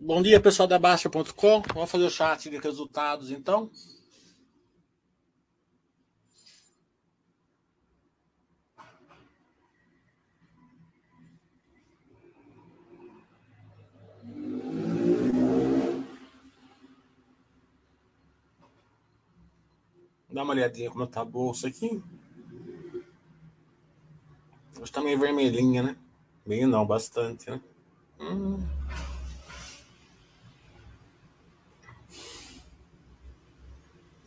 Bom dia, pessoal da Baixa.com. Vamos fazer o chat de resultados, então. Dá uma olhadinha como tá a bolsa aqui. Hoje tá meio vermelhinha, né? Meio não, bastante, né? Hum.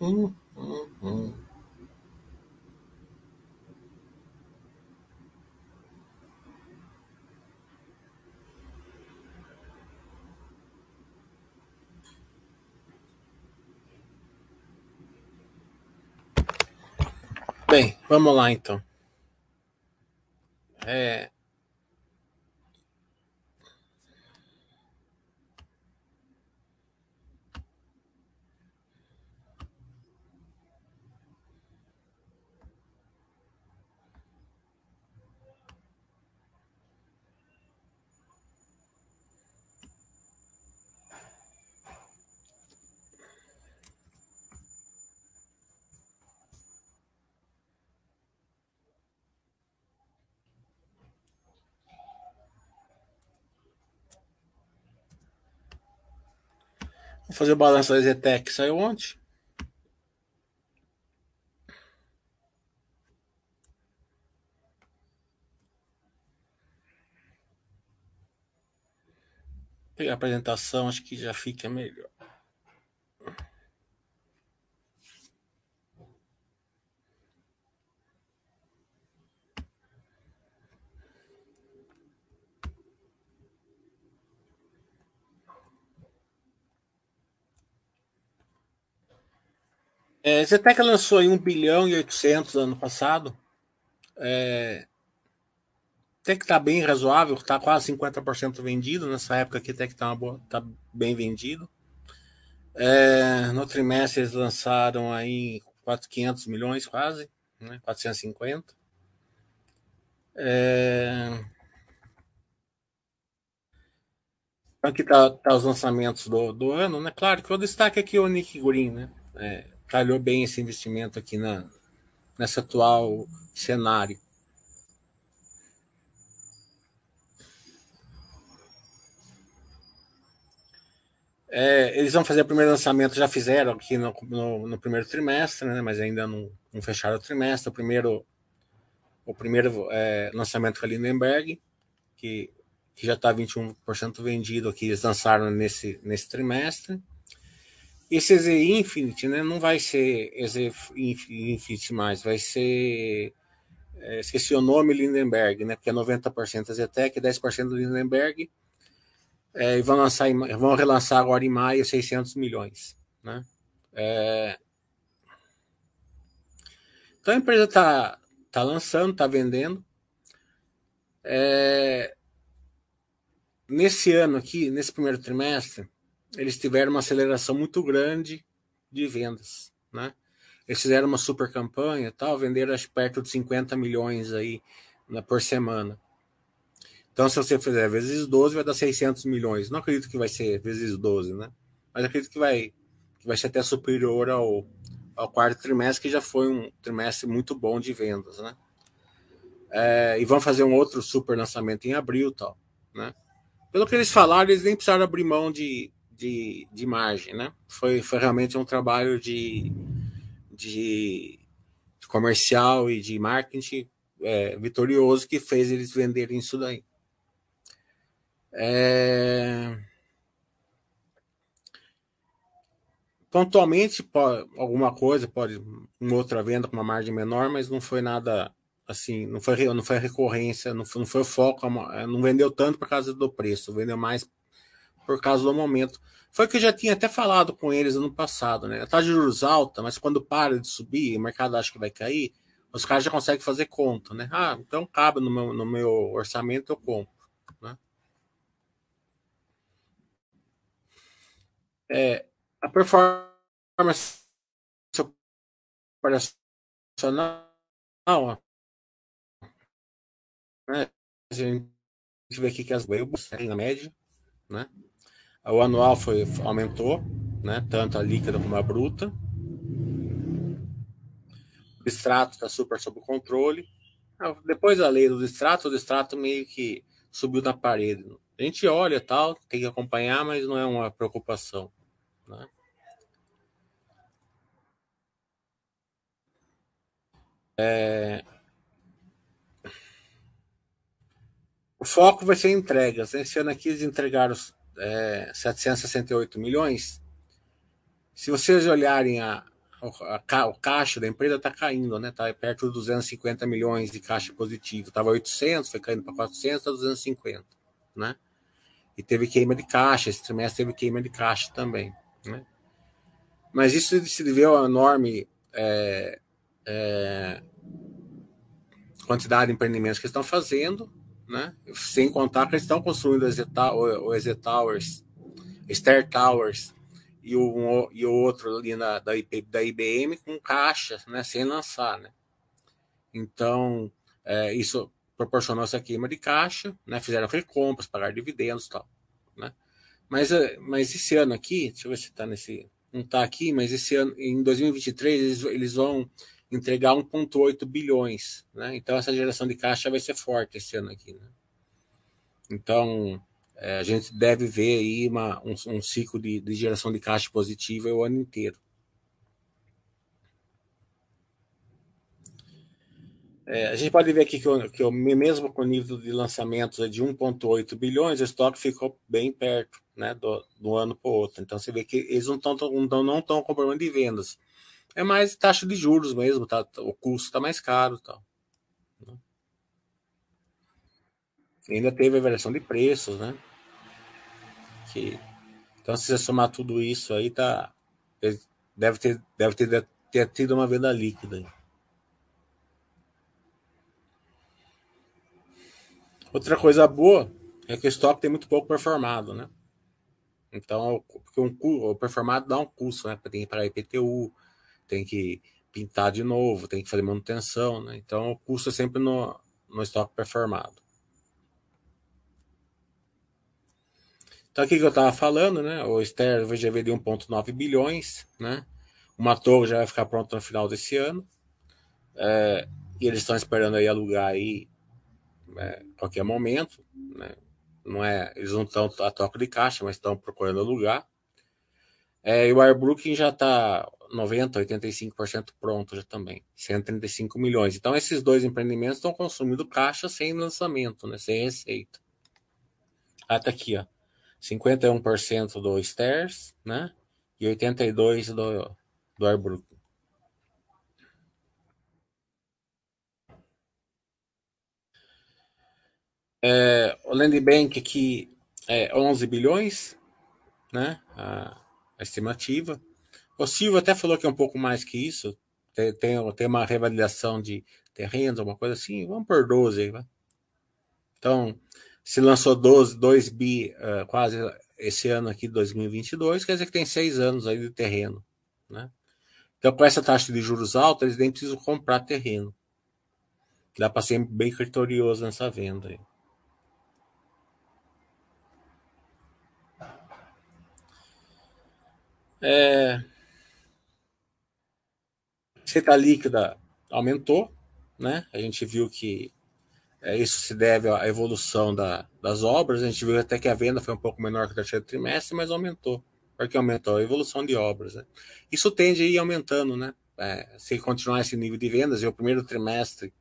Hum. Bem, vamos lá então. É, Vou fazer o balanço da Zetec, saiu ontem. Pegar a apresentação, acho que já fica melhor. É, Zetec lançou em 1 bilhão e 800 ano passado. É, até que está bem razoável, está quase 50% vendido. Nessa época aqui até que está tá bem vendido. É, no trimestre eles lançaram aí 400 milhões quase, né, 450. É... Aqui tá, tá, os lançamentos do, do ano, né? Claro que o destaque aqui é o Nick Green, né? É, calhou bem esse investimento aqui na, nessa atual cenário. É, eles vão fazer o primeiro lançamento, já fizeram aqui no, no, no primeiro trimestre, né, mas ainda não, não, fecharam o trimestre. O primeiro, o primeiro é, lançamento foi a Lindenberg, que, que já está 21% vendido aqui, eles lançaram nesse, nesse trimestre. Esse EZ Infinite né, não vai ser EZ Infinite mais, vai ser. É, esqueci o nome Lindenberg, né? Porque é 90% Zetec, 10% Lindenberg. É, e vão, lançar, vão relançar agora em maio 600 milhões. Né? É... Então a empresa está tá lançando, está vendendo. É... Nesse ano aqui, nesse primeiro trimestre, eles tiveram uma aceleração muito grande de vendas, né? Eles fizeram uma super campanha, tal, venderam acho, perto de 50 milhões aí né, por semana. Então, se você fizer vezes 12, vai dar 600 milhões. Não acredito que vai ser vezes 12, né? Mas acredito que vai, que vai ser até superior ao, ao quarto trimestre, que já foi um trimestre muito bom de vendas, né? É, e vão fazer um outro super lançamento em abril, tal, né? Pelo que eles falaram, eles nem precisaram abrir mão de, de, de margem, né? Foi, foi realmente um trabalho de, de, comercial e de marketing é, vitorioso que fez eles venderem isso daí. É... Pontualmente, pode, alguma coisa, pode uma outra venda com uma margem menor, mas não foi nada assim, não foi, não foi recorrência, não foi, não foi foco, não vendeu tanto por causa do preço, vendeu mais por causa do momento. Foi o que eu já tinha até falado com eles ano passado, né? A taxa de juros alta, mas quando para de subir, o mercado acha que vai cair, os caras já conseguem fazer conta, né? Ah, então cabe no meu, no meu orçamento, eu compro, né? É, a performance operacional, né? A gente vê aqui que as webs na média, né? O anual foi, aumentou, né? tanto a líquida como a bruta. O extrato está super sob controle. Ah, depois da lei do extrato, o extrato meio que subiu na parede. A gente olha tal, tem que acompanhar, mas não é uma preocupação. Né? É... O foco vai ser entregas. Esse ano aqui eles entregaram é, 768 milhões. Se vocês olharem a, a, o caixa da empresa está caindo, né? Está perto de 250 milhões de caixa positivo. Estava 800, foi caindo para 400, está 250, né? E teve queima de caixa, esse trimestre teve queima de caixa também, né? Mas isso se deveu a enorme é, é, quantidade de empreendimentos que estão fazendo, né? Sem contar que eles estão construindo o EZ Towers, Star Towers e o, e o outro ali na, da, da IBM com caixa, né? Sem lançar, né? Então, é, isso proporcionou essa queima de caixa, né? Fizeram recompras, pagar dividendos e tal, né? Mas, é, mas esse ano aqui, deixa eu ver se está nesse. Não está aqui, mas esse ano, em 2023, eles, eles vão entregar 1,8 bilhões. Né? Então, essa geração de caixa vai ser forte esse ano aqui. Né? Então, é, a gente deve ver aí uma, um, um ciclo de, de, geração de caixa positiva o ano inteiro. É, a gente pode ver aqui que, eu, que eu, mesmo com o nível de lançamentos de 1,8 bilhões, o estoque ficou bem perto né, do, do ano para o outro. Então, você vê que eles não estão não com problema de vendas é mais taxa de juros mesmo, tá? O custo está mais caro, tal. Né? Ainda teve a variação de preços, né? Que, então, se você somar tudo isso aí, tá, deve ter, deve ter, ter tido uma venda líquida. Outra coisa boa é que o estoque tem muito pouco performado, né? Então, porque um, o performado dá um custo, né? Tem para IPTU, tem que pintar de novo, tem que fazer manutenção, né? Então o custo é sempre no, no estoque performado. Então aqui que eu estava falando, né? O Ster VGV de 1,9 bilhões, né? Uma torre já vai ficar pronta no final desse ano. É, e eles estão esperando aí alugar aí é, qualquer momento, né? Não é, eles não estão a toque de caixa, mas estão procurando alugar. É, e o Airbrooking já está 90%, 85% pronto já também. 135 milhões. Então, esses dois empreendimentos estão consumindo caixa sem lançamento, né? sem receita. Até aqui, ó. 51% do Stairs, né? E 82% do, do Airbrook. É, o Land Bank aqui é 11 bilhões, né? A, a estimativa. O Silvio até falou que é um pouco mais que isso. Tem, tem, tem uma revalidação de terrenos, alguma coisa assim. Vamos por 12 aí, Então, se lançou 12, 2 bi uh, quase esse ano aqui, 2022, quer dizer que tem seis anos aí de terreno, né? Então, com essa taxa de juros alta, eles nem precisam comprar terreno. Dá para ser bem criterioso nessa venda aí. É, Receita líquida aumentou, né? A gente viu que é, isso se deve à evolução da, das obras. A gente viu até que a venda foi um pouco menor que o terceiro trimestre, mas aumentou. Porque aumentou a evolução de obras. Né? Isso tende a ir aumentando, né? É, se continuar esse nível de vendas, e o primeiro trimestre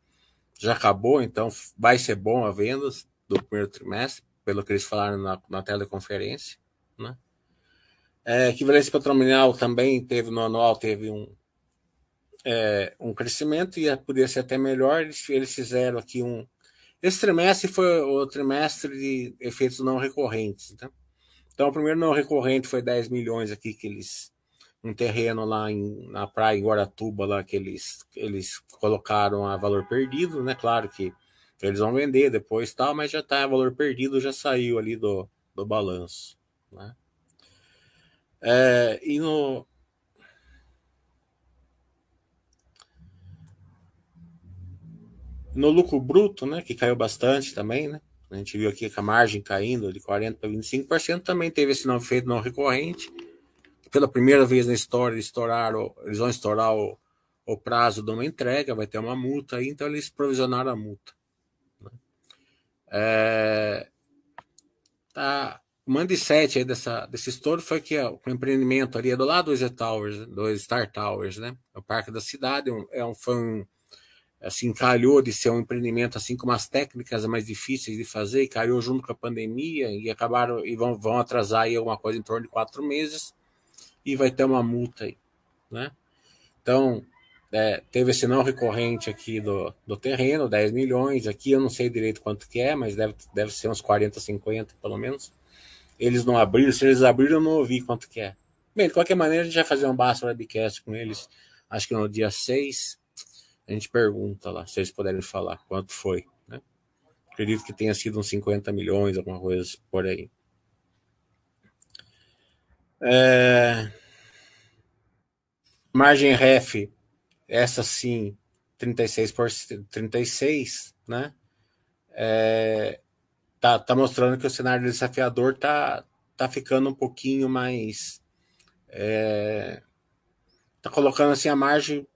já acabou, então vai ser bom a vendas do primeiro trimestre, pelo que eles falaram na, na teleconferência. Né? É, equivalência patrimonial também teve no anual, teve um, é, um crescimento e poderia ser até melhor. Eles, eles fizeram aqui um. Esse trimestre foi o trimestre de efeitos não recorrentes. Tá? Então, o primeiro não recorrente foi 10 milhões aqui que eles. Um terreno lá em, na praia em Guaratuba, lá que eles, eles colocaram a valor perdido, né? Claro que eles vão vender depois tal, mas já a valor perdido, já saiu ali do, do balanço. Né? É, e no, No lucro bruto, né, que caiu bastante também, né? A gente viu aqui que a margem caindo de 40% para 25%, também teve esse não efeito não recorrente. Pela primeira vez na história, estouraram, eles vão estourar o, o prazo de uma entrega, vai ter uma multa aí, então eles provisionaram a multa. Né? É, tá, o mindset aí dessa, desse estouro foi que ó, o empreendimento ali é do lado do Easy Towers, do Star Towers, né? É o parque da cidade, é um, foi um, assim, calhou de ser um empreendimento assim com umas técnicas mais difíceis de fazer, e calhou junto com a pandemia, e acabaram, e vão, vão atrasar aí alguma coisa em torno de quatro meses, e vai ter uma multa aí, né? Então, é, teve esse não recorrente aqui do, do terreno, 10 milhões, aqui eu não sei direito quanto que é, mas deve, deve ser uns 40, 50 pelo menos. Eles não abriram, se eles abriram eu não ouvi quanto que é. Bem, de qualquer maneira a gente vai fazer um basta webcast com eles, acho que no dia 6, a gente pergunta lá, se eles puderem falar quanto foi. Né? Acredito que tenha sido uns 50 milhões, alguma coisa por aí. É... Margem ref, essa sim, 36 por 36, né? É... Tá, tá mostrando que o cenário desafiador tá, tá ficando um pouquinho mais. É... Tá colocando assim a margem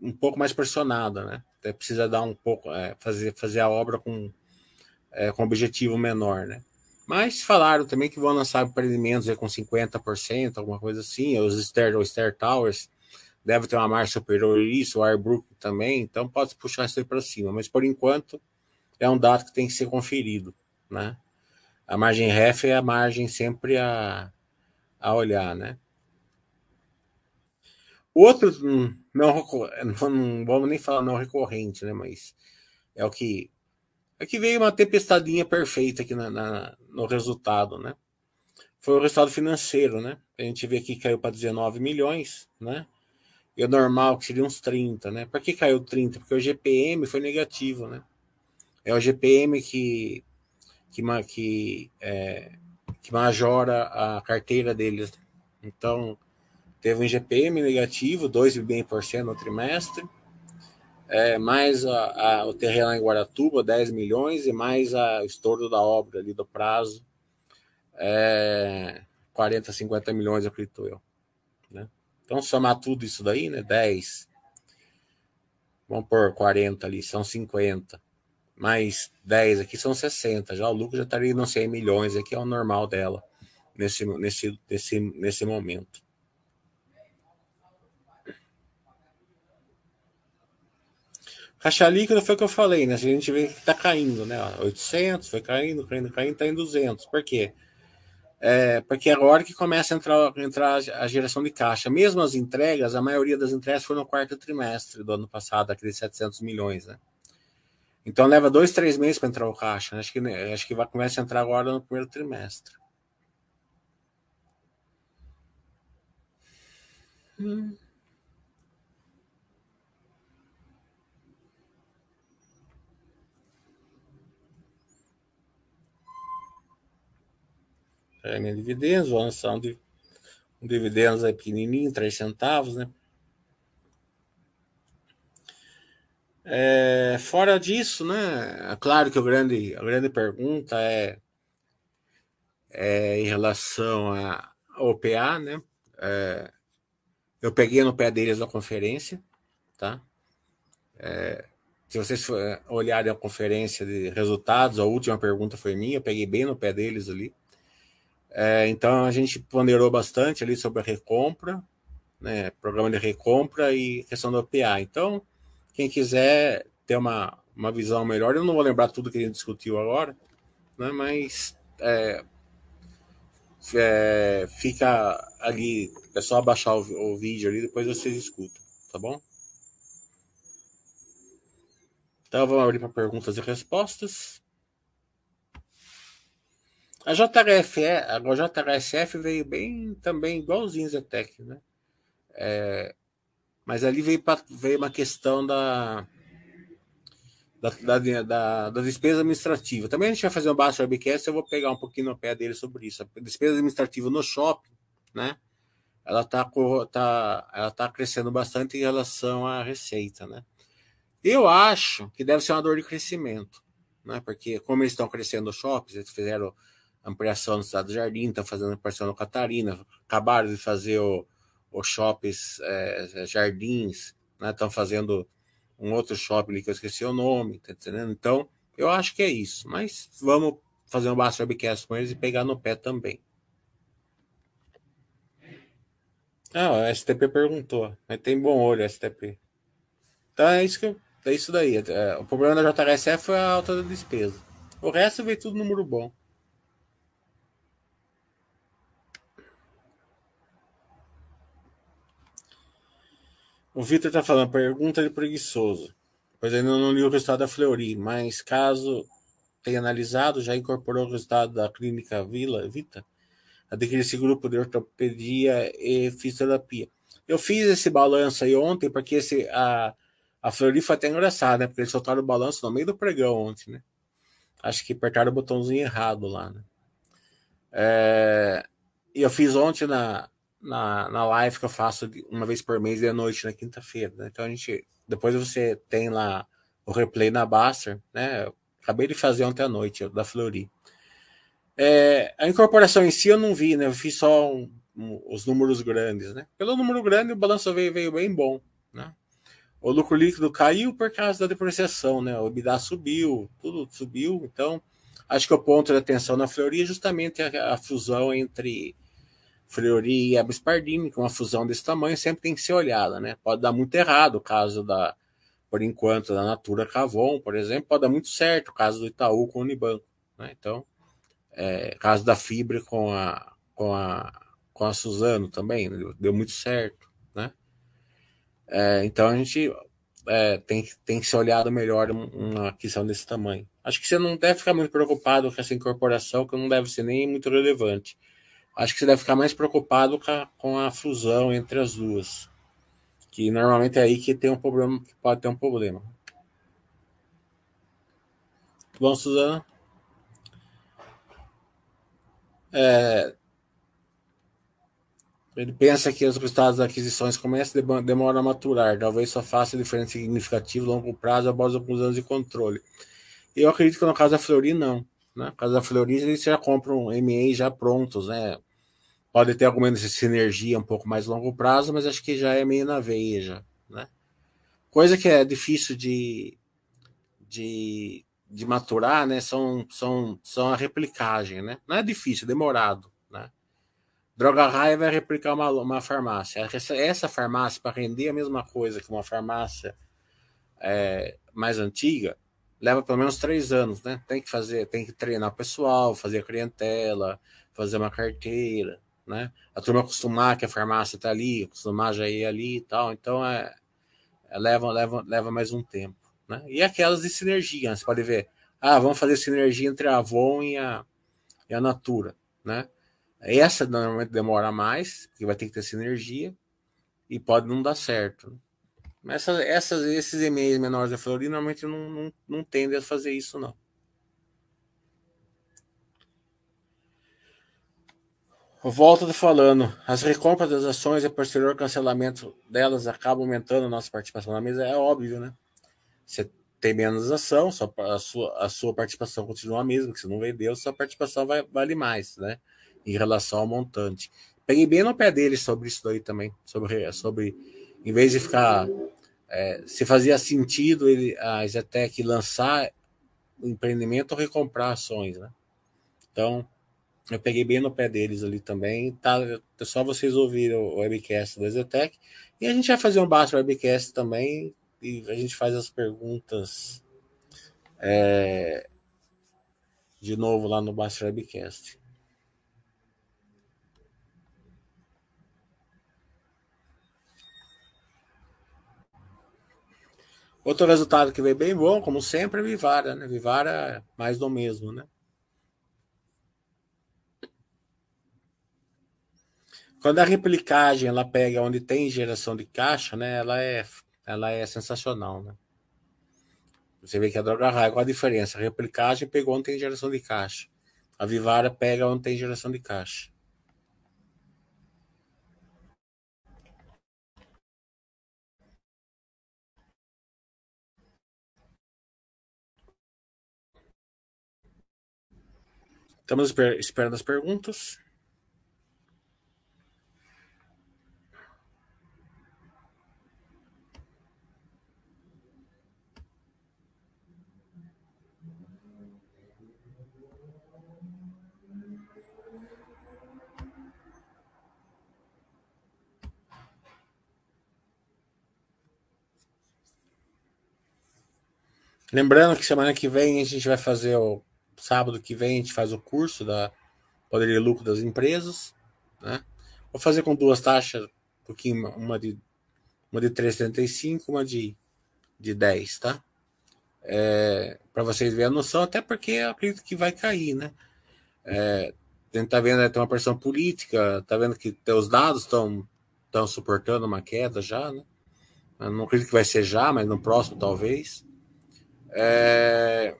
um pouco mais pressionada, né? Até precisa dar um pouco, é, fazer, fazer a obra com, é, com objetivo menor, né? Mas falaram também que vão lançar empreendimentos com 50%, alguma coisa assim. Os Stair, os Stair Towers deve ter uma margem superior a isso, o Airbrook também, então pode puxar isso aí para cima. Mas por enquanto é um dado que tem que ser conferido, né? A margem ref é a margem sempre a, a olhar, né? Outro hum, não, não, vamos nem falar não recorrente, né? Mas é o que é que veio uma tempestadinha perfeita aqui na, na, no resultado, né? Foi o resultado financeiro, né? A gente vê que caiu para 19 milhões, né? E o normal que seria uns 30, né? Por que caiu 30? Porque o GPM foi negativo, né? É o GPM que que, que, é, que majora a carteira deles. Então, teve um GPM negativo, 2,5% no trimestre, é, mais a, a, o terreno em Guaratuba, 10 milhões, e mais a, o estouro da obra ali do prazo, é, 40, 50 milhões, acredito eu. Né? Então, somar tudo isso daí, né? 10, vamos por 40 ali, são 50, mais 10 aqui são 60, já o lucro já estaria nos 100 milhões, aqui é o normal dela, nesse, nesse, nesse, nesse momento. Caixa líquida foi o que eu falei, né? A gente vê que tá caindo, né? 800, foi caindo, caindo, caindo, tá em 200. Por quê? É, porque é agora que começa a entrar, entrar a geração de caixa. Mesmo as entregas, a maioria das entregas foi no quarto trimestre do ano passado, aqueles 700 milhões, né? Então leva dois, três meses para entrar o caixa. Né? Acho que, acho que vai começar a entrar agora no primeiro trimestre. Hum. Pagamento de dividendos, vou lançar um, um dividendos aí pequenininho, 3 centavos, né? É, fora disso, né? É claro que o grande, a grande pergunta é, é em relação ao OPA, né? É, eu peguei no pé deles na conferência, tá? É, se vocês olharem a conferência de resultados, a última pergunta foi minha, eu peguei bem no pé deles ali. É, então a gente ponderou bastante ali sobre a recompra, né, programa de recompra e questão do OPA. Então, quem quiser ter uma, uma visão melhor, eu não vou lembrar tudo que a gente discutiu agora, né, mas é, é, fica ali, é só baixar o, o vídeo ali, depois vocês escutam, tá bom? Então vamos abrir para perguntas e respostas. A JHF, a JHSF veio bem também igualzinho Zetec, né? É, mas ali veio, pra, veio uma questão da, da, da, da, da despesa administrativa. Também a gente vai fazer um baixo webcast, eu vou pegar um pouquinho no pé dele sobre isso. A despesa administrativa no shopping, né? Ela está tá, ela tá crescendo bastante em relação à receita, né? Eu acho que deve ser uma dor de crescimento, né? Porque como eles estão crescendo os shoppings, eles fizeram ampliação no Estado do Jardim, estão fazendo ampliação no Catarina, acabaram de fazer o, os shoppings é, Jardins, né? Estão fazendo um outro shopping ali que eu esqueci o nome, tá entendendo? Então, eu acho que é isso. Mas vamos fazer um Basta Webcast com eles e pegar no pé também. Ah, o STP perguntou. Mas tem bom olho, STP. Então é isso que eu, é isso daí. É, o problema da JHSF foi a alta da despesa. O resto veio tudo número bom. O Vitor está falando, pergunta de preguiçoso. Pois ainda não li o resultado da Fleury, mas caso tenha analisado, já incorporou o resultado da clínica Vila Vita? Adquirir esse grupo de ortopedia e fisioterapia. Eu fiz esse balanço aí ontem, porque esse, a, a Fleury foi até engraçada, né? Porque eles soltaram o balanço no meio do pregão ontem, né? Acho que apertaram o botãozinho errado lá, né? É, e eu fiz ontem na, na, na live que eu faço uma vez por mês de noite, na quinta-feira. Né? Então a gente. Depois você tem lá o replay na Baster, né? Acabei de fazer ontem à noite, da Flori. É, a incorporação em si eu não vi, né? Eu fiz só um, um, os números grandes, né? Pelo número grande, o balanço veio, veio bem bom, né? O lucro líquido caiu por causa da depreciação, né? O EBITDA subiu, tudo subiu. Então, acho que o ponto de atenção na Fleury é justamente a, a fusão entre Fleury e Ebis Pardini, com uma fusão desse tamanho, sempre tem que ser olhada, né? Pode dar muito errado o caso da, por enquanto, da Natura Cavon, por exemplo, pode dar muito certo o caso do Itaú com o Unibanco, né? Então, é, caso da Fibra com a, com a, com a Suzano também, deu muito certo, né? É, então a gente é, tem, tem que ser olhado melhor uma aquisição desse tamanho. Acho que você não deve ficar muito preocupado com essa incorporação, que não deve ser nem muito relevante. Acho que você deve ficar mais preocupado com a, com a fusão entre as duas. Que normalmente é aí que tem um problema, que pode ter um problema. Bom, Suzana? É, ele pensa que os resultados das aquisições começam a demorar a maturar, talvez só faça diferença significativa a longo prazo após alguns anos de controle. Eu acredito que no caso da Fleury, não. Né? No caso da Fleury, eles já compram MA já prontos, né? Pode ter alguma sinergia um pouco mais longo prazo, mas acho que já é meio na veia já, né? Coisa que é difícil de, de, de maturar, né? São, são, são a replicagem, né? Não é difícil, é demorado, né? Droga Raia vai replicar uma, uma farmácia. Essa, essa farmácia, para render a mesma coisa que uma farmácia é, mais antiga, leva pelo menos três anos, né? Tem que fazer, tem que treinar o pessoal, fazer a clientela, fazer uma carteira, né? A turma acostumar que a farmácia está ali, acostumar já ir ali e tal, então é, é, leva, leva, leva mais um tempo, né? E aquelas de sinergia, né? você pode ver, ah, vamos fazer sinergia entre a Avon e a, e a Natura, né? Essa normalmente demora mais, porque vai ter que ter sinergia e pode não dar certo. Mas essas, essas, esses e-mails menores da Florida normalmente não, não, não tendem a fazer isso, não. Volto falando, as recompras das ações e posterior cancelamento delas acabam aumentando a nossa participação na mesa, é óbvio, né? Você tem menos ação, a, sua, a sua participação continua a mesma, que você não vendeu, sua participação vai, vale mais, né? Em relação ao montante. Peguei bem no pé dele sobre isso daí também, sobre, sobre em vez de ficar. É, se fazia sentido ele, a Zetec lançar o empreendimento ou recomprar ações, né? Então, eu peguei bem no pé deles ali também. Tá, é só vocês ouvirem o webcast da Zetec. E a gente vai fazer um basta webcast também. E a gente faz as perguntas é, de novo lá no Basta Webcast. Outro resultado que veio bem bom, como sempre, é Vivara, né? Vivara é mais do mesmo, né? Quando a replicagem ela pega onde tem geração de caixa, né, ela é, ela é sensacional, né? Você vê que a droga raia, qual a diferença? A replicagem pegou onde tem geração de caixa. A Vivara pega onde tem geração de caixa. Estamos esperando as perguntas. Lembrando que semana que vem a gente vai fazer o sábado que vem a gente faz o curso da poder de lucro das empresas, né? Vou fazer com duas taxas, um pouquinho, uma de uma de 3,75, uma de de 10, tá? É, para vocês verem a noção, até porque eu acredito que vai cair, né? É, tá vendo né, tem uma pressão política, tá vendo que os dados estão estão suportando uma queda já, né? Eu não acredito que vai ser já, mas no próximo talvez. É,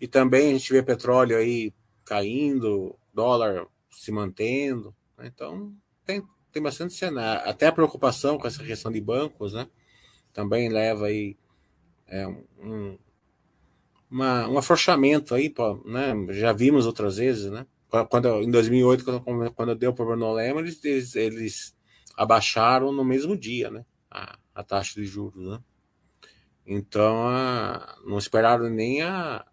e também a gente vê petróleo aí caindo, dólar se mantendo. Né? Então, tem, tem bastante cenário. Até a preocupação com essa questão de bancos, né? Também leva aí é, um, uma, um afrouxamento aí, né? Já vimos outras vezes, né? Quando, em 2008, quando, quando deu problema no Lehman, eles, eles abaixaram no mesmo dia, né? A, a taxa de juros, né? Então, a, não esperaram nem a,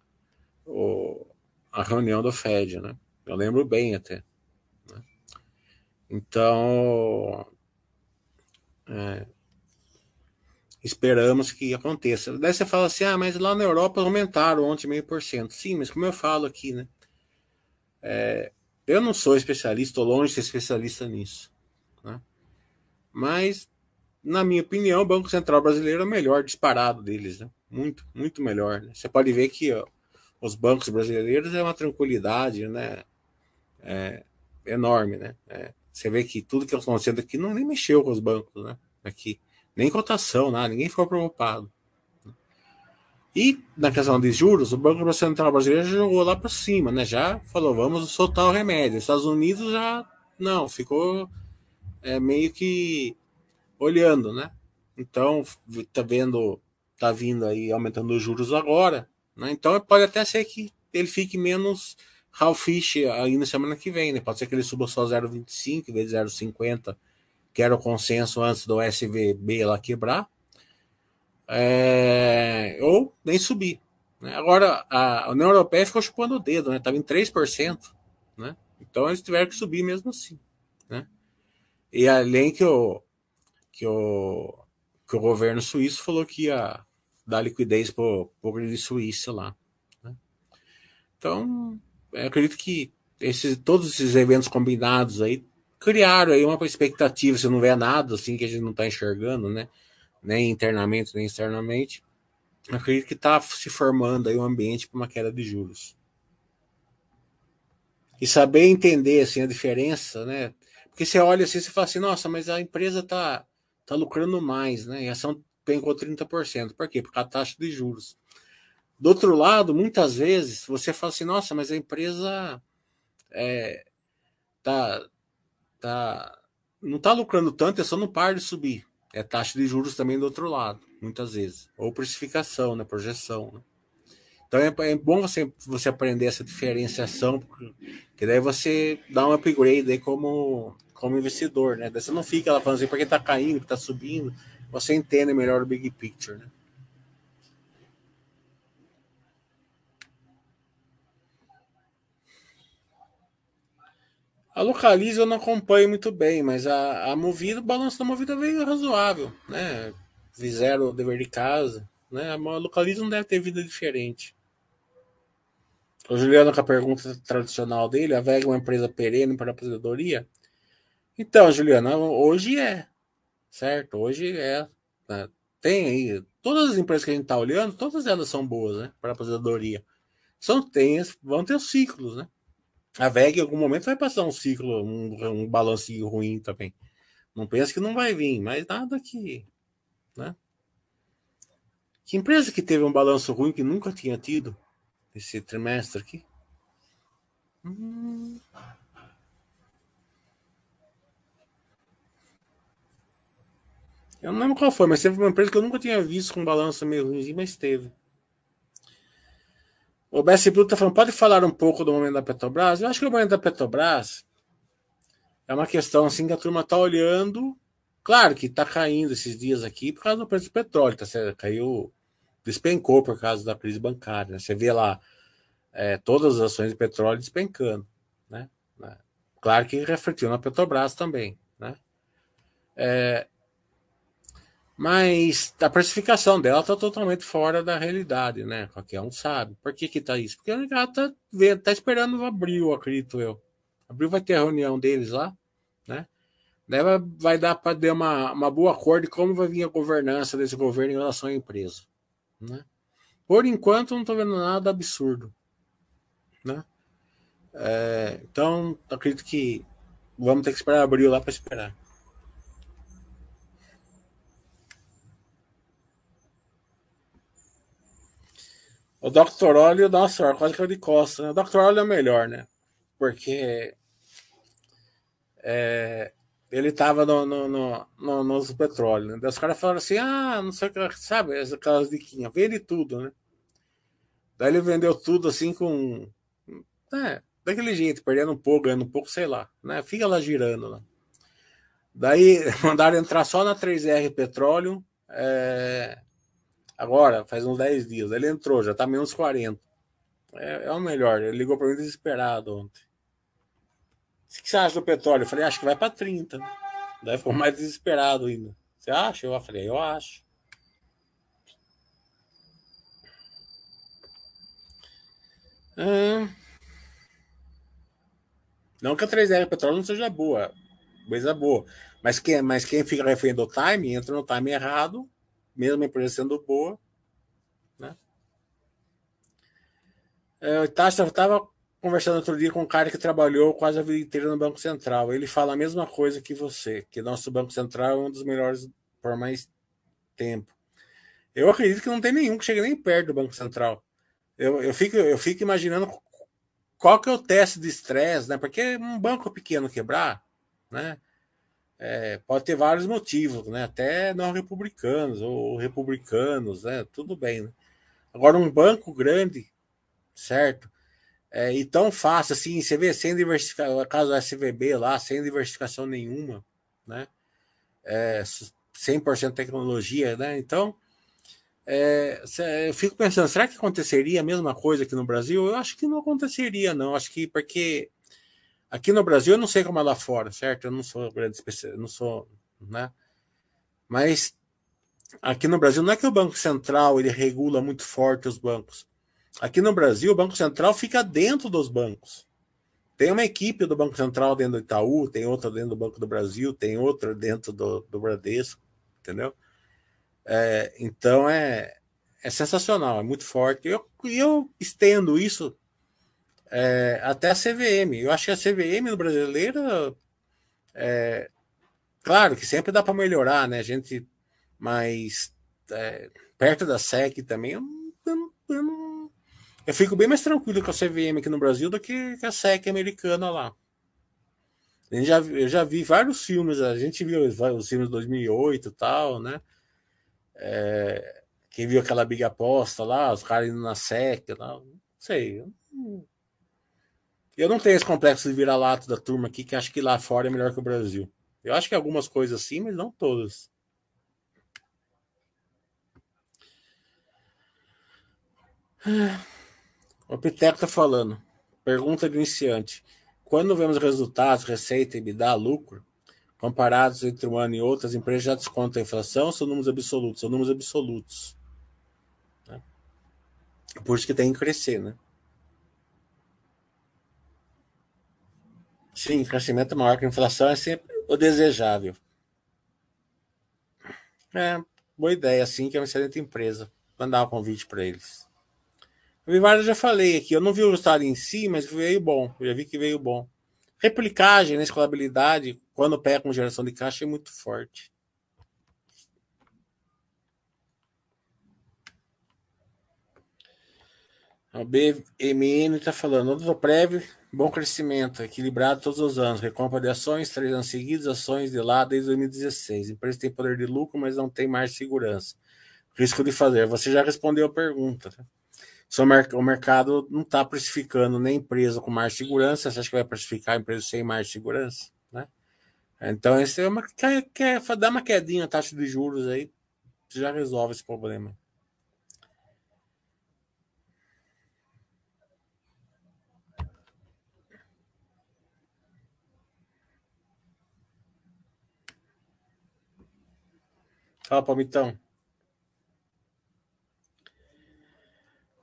o, a reunião do Fed, né? Eu lembro bem até. Né? Então, é, esperamos que aconteça. Daí você fala assim, ah, mas lá na Europa aumentaram ontem meio por cento. Sim, mas como eu falo aqui, né? É, eu não sou especialista, estou longe de ser especialista nisso. Né? Mas, na minha opinião, o Banco Central Brasileiro é o melhor disparado deles. Né? Muito, muito melhor. Né? Você pode ver que ó, os bancos brasileiros é uma tranquilidade, né? É, enorme, né? É, você vê que tudo que está acontecendo aqui não nem mexeu com os bancos, né? Aqui, nem cotação, nada, ninguém ficou preocupado. E na questão de juros, o Banco Central Brasileiro já jogou lá para cima, né? Já falou, vamos soltar o remédio. Os Estados Unidos já não, ficou é, meio que olhando, né? Então, tá vendo, tá vindo aí aumentando os juros agora. Né? Então pode até ser que ele fique menos Ralfish aí na semana que vem. Né? Pode ser que ele suba só 0,25 em vez de 0,50, que era o consenso antes do SVB lá quebrar. É... ou nem subir. Né? Agora, a União Europeia ficou chupando o dedo, né? Estava em 3%. Né? Então eles tiveram que subir mesmo assim. Né? E além que o, que o, que o governo suíço falou que ia dar liquidez para o Credit Suíça lá. Né? Então, acredito que esses, todos esses eventos combinados aí criaram aí uma expectativa, se não vê nada assim que a gente não está enxergando, né? Nem internamente, nem externamente. Acredito que está se formando aí um ambiente para uma queda de juros. E saber entender assim a diferença, né? Porque você olha assim, você fala assim, nossa, mas a empresa está tá lucrando mais, né? E a ação pencou 30%. Por quê? Porque a taxa de juros. Do outro lado, muitas vezes você fala assim, nossa, mas a empresa é, tá, tá, não está lucrando tanto, é só não par de subir. É taxa de juros também do outro lado, muitas vezes. Ou precificação, né? projeção. Né? Então é, é, bom você, você aprender essa diferenciação, porque daí você dá um upgrade aí como, como investidor, né? Você não fica lá falando assim, porque está caindo, está subindo você entende melhor o big picture, né? A Localiza eu não acompanho muito bem, mas a, a Movida, o balanço da Movida veio razoável, né? Fizeram o dever de casa, né? A Localiza não deve ter vida diferente. O Juliano com a pergunta tradicional dele, a VEG é uma empresa perene para a aposentadoria? Então, Juliano, hoje é, certo? Hoje é. Né? Tem aí, todas as empresas que a gente está olhando, todas elas são boas, né? Para aposentadoria. São, tem, vão ter os ciclos, né? A VEG em algum momento vai passar um ciclo, um, um ruim também. Não pensa que não vai vir, mas nada que. Né? Que empresa que teve um balanço ruim que nunca tinha tido esse trimestre aqui? Hum. Eu não lembro qual foi, mas teve uma empresa que eu nunca tinha visto com balança meio ruim, mas teve. O BS Blue está falando, pode falar um pouco do momento da Petrobras? Eu acho que o momento da Petrobras é uma questão assim que a turma está olhando. Claro que está caindo esses dias aqui por causa do preço do petróleo. Tá, caiu, despencou por causa da crise bancária. Né? Você vê lá é, todas as ações de petróleo despencando. Né? Claro que refletiu na Petrobras também. Né? É, mas a precificação dela está totalmente fora da realidade, né? Qualquer um sabe. Por que que tá isso? Porque mercado está tá esperando o abril, acredito eu. Abril vai ter a reunião deles lá, né? Daí vai, vai dar para ter uma, uma boa cor de como vai vir a governança desse governo em relação à empresa, né? Por enquanto, não estou vendo nada absurdo, né? É, então, acredito que vamos ter que esperar abril lá para esperar. O Dr. Olho, nossa, quase que eu de costa. Né? O Dr. Olho é melhor, né? Porque é, ele estava no, no, no, no, nos petróleo. Né? os caras falaram assim: ah, não sei o que, sabe, aquelas diquinhas, vende tudo, né? Daí ele vendeu tudo assim com. É, daquele jeito, perdendo um pouco, ganhando um pouco, sei lá, né? Fica lá girando lá. Daí mandaram entrar só na 3R Petróleo. É, Agora, faz uns 10 dias. Ele entrou, já tá menos 40. É, é o melhor. Ele ligou para mim desesperado ontem. O que você acha do petróleo? Eu falei, acho que vai para 30. Daí ficou mais desesperado ainda. Você acha? Eu falei, eu acho. É... Não que a 3R petróleo não seja boa, coisa boa. Mas quem, mas quem fica refém do time entra no time errado mesmo a empresa sendo boa. Né? É, eu estava conversando outro dia com um cara que trabalhou quase a vida inteira no Banco Central. Ele fala a mesma coisa que você, que nosso Banco Central é um dos melhores por mais tempo. Eu acredito que não tem nenhum que chegue nem perto do Banco Central. Eu, eu, fico, eu fico imaginando qual que é o teste de estresse, né? Porque um banco pequeno quebrar, né? É, pode ter vários motivos, né? Até não republicanos ou republicanos, né? Tudo bem, né? Agora, um banco grande, certo? É, e tão fácil assim, você vê sem diversificação, caso SVB lá, sem diversificação nenhuma, né? É, 100% tecnologia, né? Então, é, eu fico pensando, será que aconteceria a mesma coisa aqui no Brasil? Eu acho que não aconteceria, não. Acho que porque Aqui no Brasil eu não sei como é lá fora, certo? Eu não sou grande especialista, não sou, né? Mas aqui no Brasil não é que o Banco Central ele regula muito forte os bancos. Aqui no Brasil o Banco Central fica dentro dos bancos. Tem uma equipe do Banco Central dentro do Itaú, tem outra dentro do Banco do Brasil, tem outra dentro do, do Bradesco, entendeu? É, então é, é sensacional, é muito forte. E eu, eu estendo isso é, até a CVM. Eu acho que a CVM no brasileiro, é, claro que sempre dá para melhorar, né? A gente, mas é, perto da SEC também, eu, eu, eu, eu, fico bem mais tranquilo com a CVM aqui no Brasil do que com a SEC americana lá. A já, eu já vi vários filmes, a gente viu os filmes de 2008 e tal, né? É, quem viu aquela big aposta lá, os caras indo na SEC, não sei. Eu não tenho esse complexo de vira-lata da turma aqui, que acho que lá fora é melhor que o Brasil. Eu acho que algumas coisas sim, mas não todas. O Piteco está falando. Pergunta de iniciante. Quando vemos resultados, receita, e dá lucro, comparados entre um ano e outro, as empresas já descontam a inflação ou são números absolutos? São números absolutos. Né? Por isso que tem que crescer, né? Sim, crescimento maior que a inflação é sempre o desejável. É, boa ideia, sim, que é uma excelente empresa. Mandar um convite para eles. A Vivara já falei aqui, eu não vi o resultado em si, mas veio bom. Eu já vi que veio bom. Replicagem, né, escalabilidade, quando pega com geração de caixa, é muito forte. A BMN está falando, do prévio Bom crescimento, equilibrado todos os anos. Recompra de ações, três anos seguidos, ações de lá desde 2016. A empresa tem poder de lucro, mas não tem mais segurança. Risco de fazer. Você já respondeu a pergunta. Né? o mercado não está precificando nem empresa com mais segurança, você acha que vai precificar a empresa sem mais segurança? Né? Então, esse é uma, quer, quer dar uma quedinha na taxa de juros aí, já resolve esse problema. Fala, Palmitão.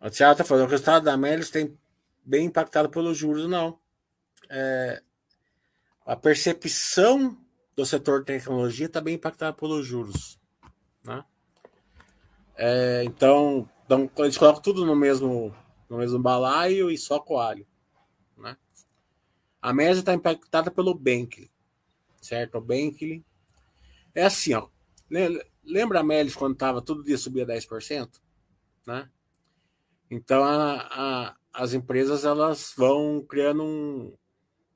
O Thiago está falando, o resultado da Melis tem bem impactado pelos juros, não. É, a percepção do setor de tecnologia está bem impactada pelos juros. Né? É, então, então, eles colocam tudo no mesmo, no mesmo balaio e só coalho. Né? A média está impactada pelo Bankly, certo? O Bankly é assim, ó. Lembra a Melis quando estava todo dia subia 10%? Né? Então a, a, as empresas elas vão criando um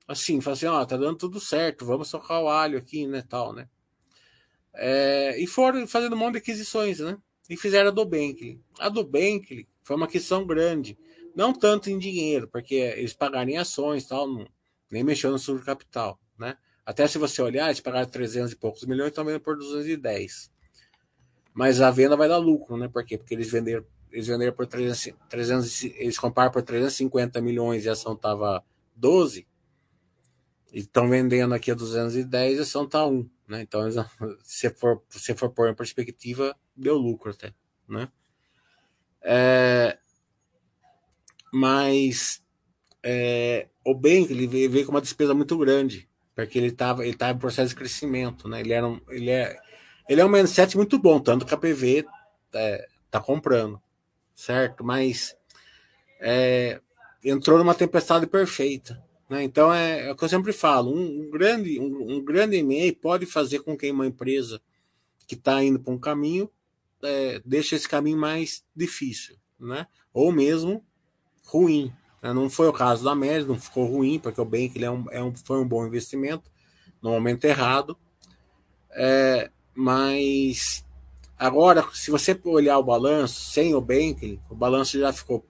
assim, falam assim, ó, tá dando tudo certo, vamos socar o alho aqui, né, tal, né? É, e foram fazendo um monte de aquisições, né? E fizeram a do Bankly. A do Bankly foi uma aquisição grande, não tanto em dinheiro, porque eles pagaram em ações, tal, não, nem mexeu no subcapital, né? Até se você olhar, eles pagaram 300 e poucos milhões, vendendo por 210. Mas a venda vai dar lucro, né? Por quê? Porque eles venderam eles venderam por 300, 300 eles compraram por 350 milhões e a ação estava 12, e estão vendendo aqui a 210 e a ação está 1. Né? Então, se for, se for pôr em perspectiva, deu lucro até. Né? É, mas é, o bem ele veio, veio, com uma despesa muito grande, porque ele estava ele tava em processo de crescimento. Né? Ele, era um, ele, é, ele é um mindset muito bom, tanto que a PV é, tá comprando certo? Mas é, entrou numa tempestade perfeita. Né? Então é, é, o que eu sempre falo: um, um grande, um, um, grande e-mail pode fazer com que uma empresa que está indo para um caminho é, deixe esse caminho mais difícil, né? ou mesmo ruim. Né? Não foi o caso da Média, não ficou ruim, porque o bem que ele é um, é um, foi um bom investimento no momento errado. É, mas Agora, se você olhar o balanço sem o Bentley, o balanço já ficou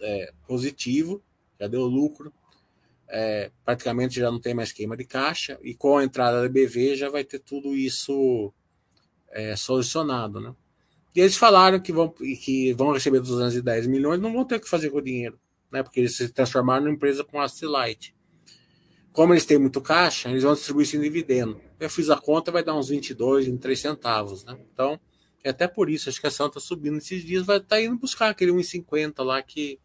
é, positivo, já deu lucro, é, praticamente já não tem mais queima de caixa, e com a entrada da BV já vai ter tudo isso é, solucionado. Né? E eles falaram que vão, que vão receber 210 milhões, não vão ter o que fazer com o dinheiro, né? porque eles se transformaram numa empresa com asset light. Como eles têm muito caixa, eles vão distribuir isso em dividendo. Eu fiz a conta, vai dar uns 22, 23 centavos, né? Então, é até por isso, acho que a ação está subindo esses dias, vai estar tá indo buscar aquele 1,50 lá que,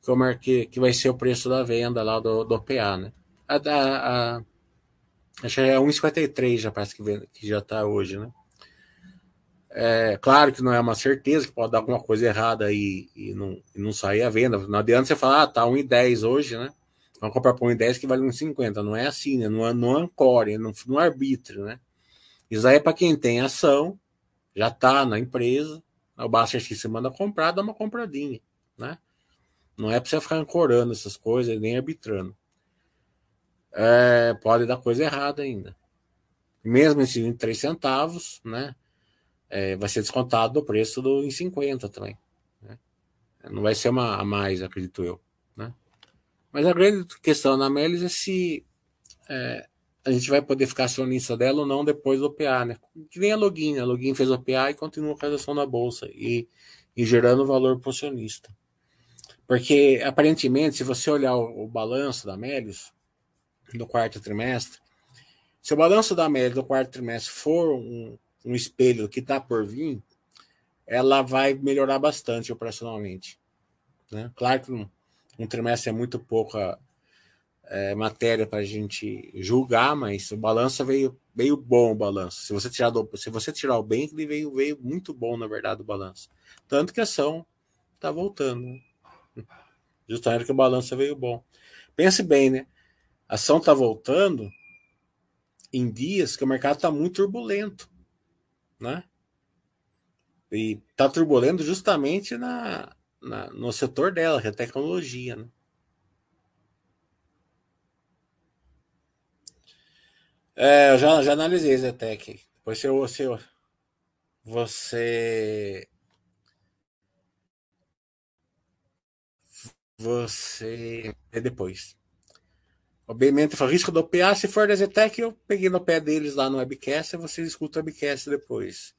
que eu marquei, que vai ser o preço da venda lá do, do OPA, né? A, a, a, acho que é 1,53 já parece que, vem, que já está hoje, né? É, claro que não é uma certeza, que pode dar alguma coisa errada e, e, não, e não sair a venda. Não adianta você falar, ah, tá 1,10 hoje, né? Vamos comprar por 1,10 que vale 1,50. Não é assim, né? Não, não ancore, não, não arbitra, né? Isso aí é para quem tem ação, já está na empresa, o Baster que você manda comprar, dá uma compradinha, né? Não é para você ficar ancorando essas coisas, nem arbitrando. É, pode dar coisa errada ainda. Mesmo em 3 centavos, né? É, vai ser descontado do preço do em 50 também. Né? Não vai ser uma a mais, acredito eu. Mas a grande questão na Melis é se é, a gente vai poder ficar acionista dela ou não depois do OPA, né? Que nem a Login, a Login fez o OPA e continua com a ação na bolsa e, e gerando valor para o acionista. Porque, aparentemente, se você olhar o, o balanço da Melis do quarto trimestre, se o balanço da Melis do quarto trimestre for um, um espelho que está por vir, ela vai melhorar bastante operacionalmente. Né? Claro que não um trimestre é muito pouca é, matéria para a gente julgar, mas o balanço veio, veio bom o balanço. Se você tirar, do, se você tirar o bem, ele veio, veio muito bom, na verdade, o balanço. Tanto que a ação está voltando. Né? Justamente que o balanço veio bom. Pense bem, né? A ação está voltando em dias que o mercado está muito turbulento, né? E está turbulento justamente na, na, no setor dela, que é tecnologia. Né? É, eu já, já analisei Zetec. Depois se você, você você vê depois. Obviamente, foi risco do OPA. Se for da Zetec, eu peguei no pé deles lá no webcast vocês escutam o webcast depois.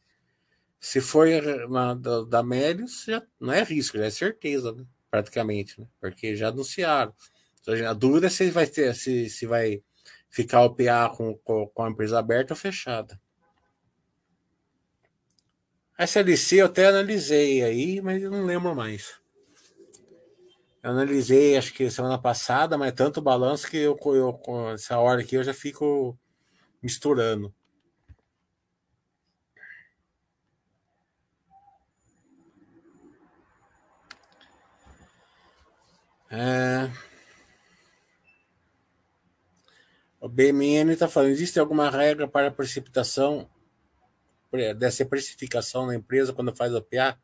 Se for na, da, da Melius, já não é risco, já é certeza, né? praticamente, né? porque já anunciaram. A dúvida é se vai ter, se, se vai ficar o PA com, com, com a empresa aberta ou fechada. A SLC eu até analisei aí, mas eu não lembro mais. Eu analisei, acho que semana passada, mas tanto balanço que eu, eu essa hora aqui eu já fico misturando. É... O BMN está falando: existe alguma regra para a precipitação dessa precificação na empresa quando faz o PA?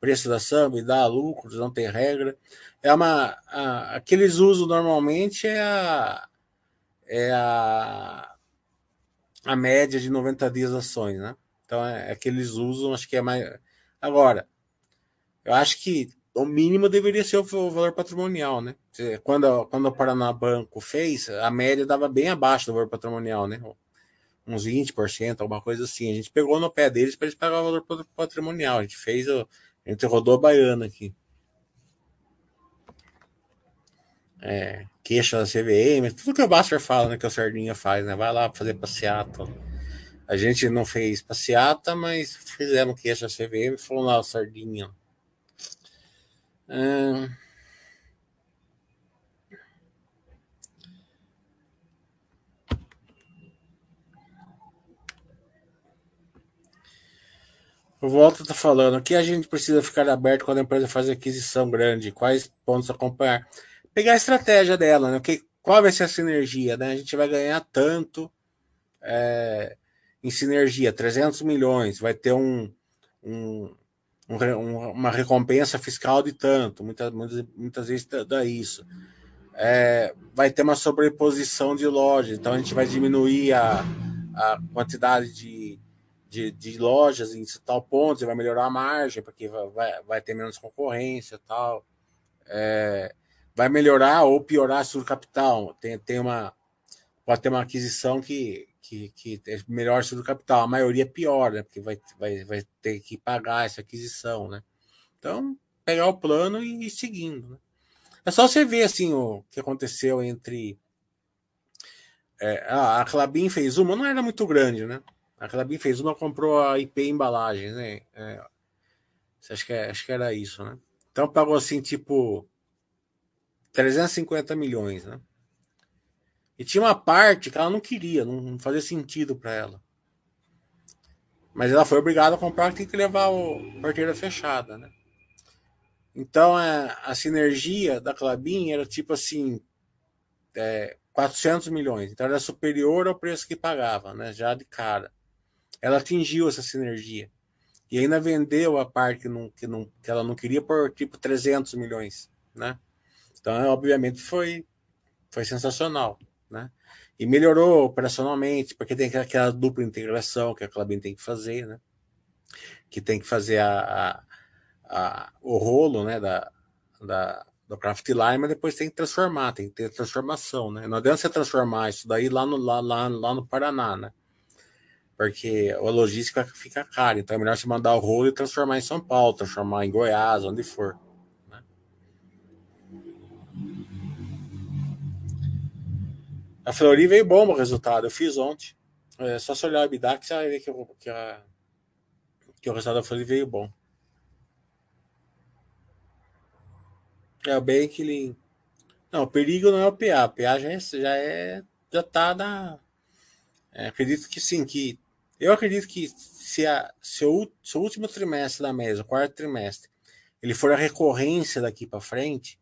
Preço da samba e dá lucros, não tem regra. É uma. A, aqueles usam normalmente é a, é a, a média de 90 dias ações, né? Então é, é que usam, acho que é mais. Agora, eu acho que o mínimo deveria ser o valor patrimonial, né? Quando, quando o Paraná Banco fez, a média dava bem abaixo do valor patrimonial, né? Uns 20%, alguma coisa assim. A gente pegou no pé deles para eles pagar o valor patrimonial. A gente fez, a gente rodou a baiana aqui. É, queixa da CVM, tudo que o Baster fala, né? Que o Sardinha faz, né? Vai lá fazer passeata. A gente não fez passeata, mas fizemos queixa da CVM e falou lá o Sardinha. Uh... O Volta está falando, o que a gente precisa ficar aberto quando a empresa faz aquisição grande? Quais pontos acompanhar? Pegar a estratégia dela, né? Que, qual vai ser a sinergia? Né? A gente vai ganhar tanto é, em sinergia, 300 milhões, vai ter um, um, um, uma recompensa fiscal de tanto, muitas, muitas, muitas vezes dá isso. É, vai ter uma sobreposição de lojas, então a gente vai diminuir a, a quantidade de, de, de lojas em tal ponto, vai melhorar a margem, porque vai, vai ter menos concorrência tal. É, vai melhorar ou piorar a capital. Tem, tem uma, pode ter uma aquisição que, que, que é melhor sobre o capital. A maioria é pior, né? Porque vai, vai, vai ter que pagar essa aquisição, né? Então, pegar o plano e ir seguindo. Né? É só você ver assim o que aconteceu entre. É, a Clabin fez uma, não era muito grande, né? A Clabin fez uma, comprou a IP Embalagens, né? É, acho, que, é, acho que era isso, né? Então pagou assim, tipo, 350 milhões, né? E tinha uma parte que ela não queria, não fazia sentido para ela. Mas ela foi obrigada a comprar, tem que levar a porteira fechada, né? Então a, a sinergia da Clabin era tipo assim, é, 400 milhões. Então era superior ao preço que pagava, né? Já de cara. Ela atingiu essa sinergia. E ainda vendeu a parte que, não, que, não, que ela não queria por tipo 300 milhões, né? Então, obviamente, foi, foi sensacional né? E melhorou operacionalmente, porque tem aquela dupla integração que a Clabin tem que fazer, né? Que tem que fazer a, a, a o rolo, né? Da, da, do craft line, mas depois tem que transformar, tem que ter transformação, né? Não adianta você transformar isso daí lá no, lá, lá, lá no Paraná, né? Porque a logística fica cara, então é melhor você mandar o rolo e transformar em São Paulo, transformar em Goiás, onde for. A Flori veio bom o resultado. Eu fiz ontem. É só se olhar o EBITDA que você vai ver que, eu, que, a, que o resultado da Flori veio bom. É o bem que ele. Não, o perigo não é o PA. O PA já é. Já, é, já tá na. É, acredito que sim, que. Eu acredito que se, a, se, o, se o último trimestre da mesa, o quarto trimestre, ele for a recorrência daqui para frente,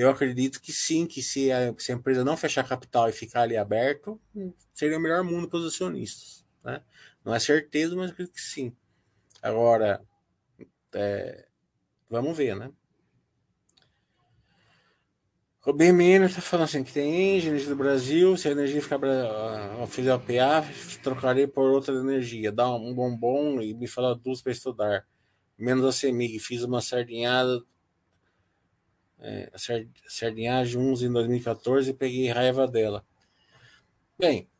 eu acredito que sim, que se a, se a, empresa não fechar capital e ficar ali aberto, seria o melhor mundo para os acionistas. Né? Não é certeza, mas acredito que sim. Agora, é, vamos ver, né? O BMN está falando assim, que tem energia do Brasil, se a energia ficar uh, fizer o PA, trocarei por outra energia, dá um bombom e me fala duas para estudar. Menos a CEMIG, fiz uma sardinhada é, sardinhagem uns em 2014 e peguei raiva dela. Bem,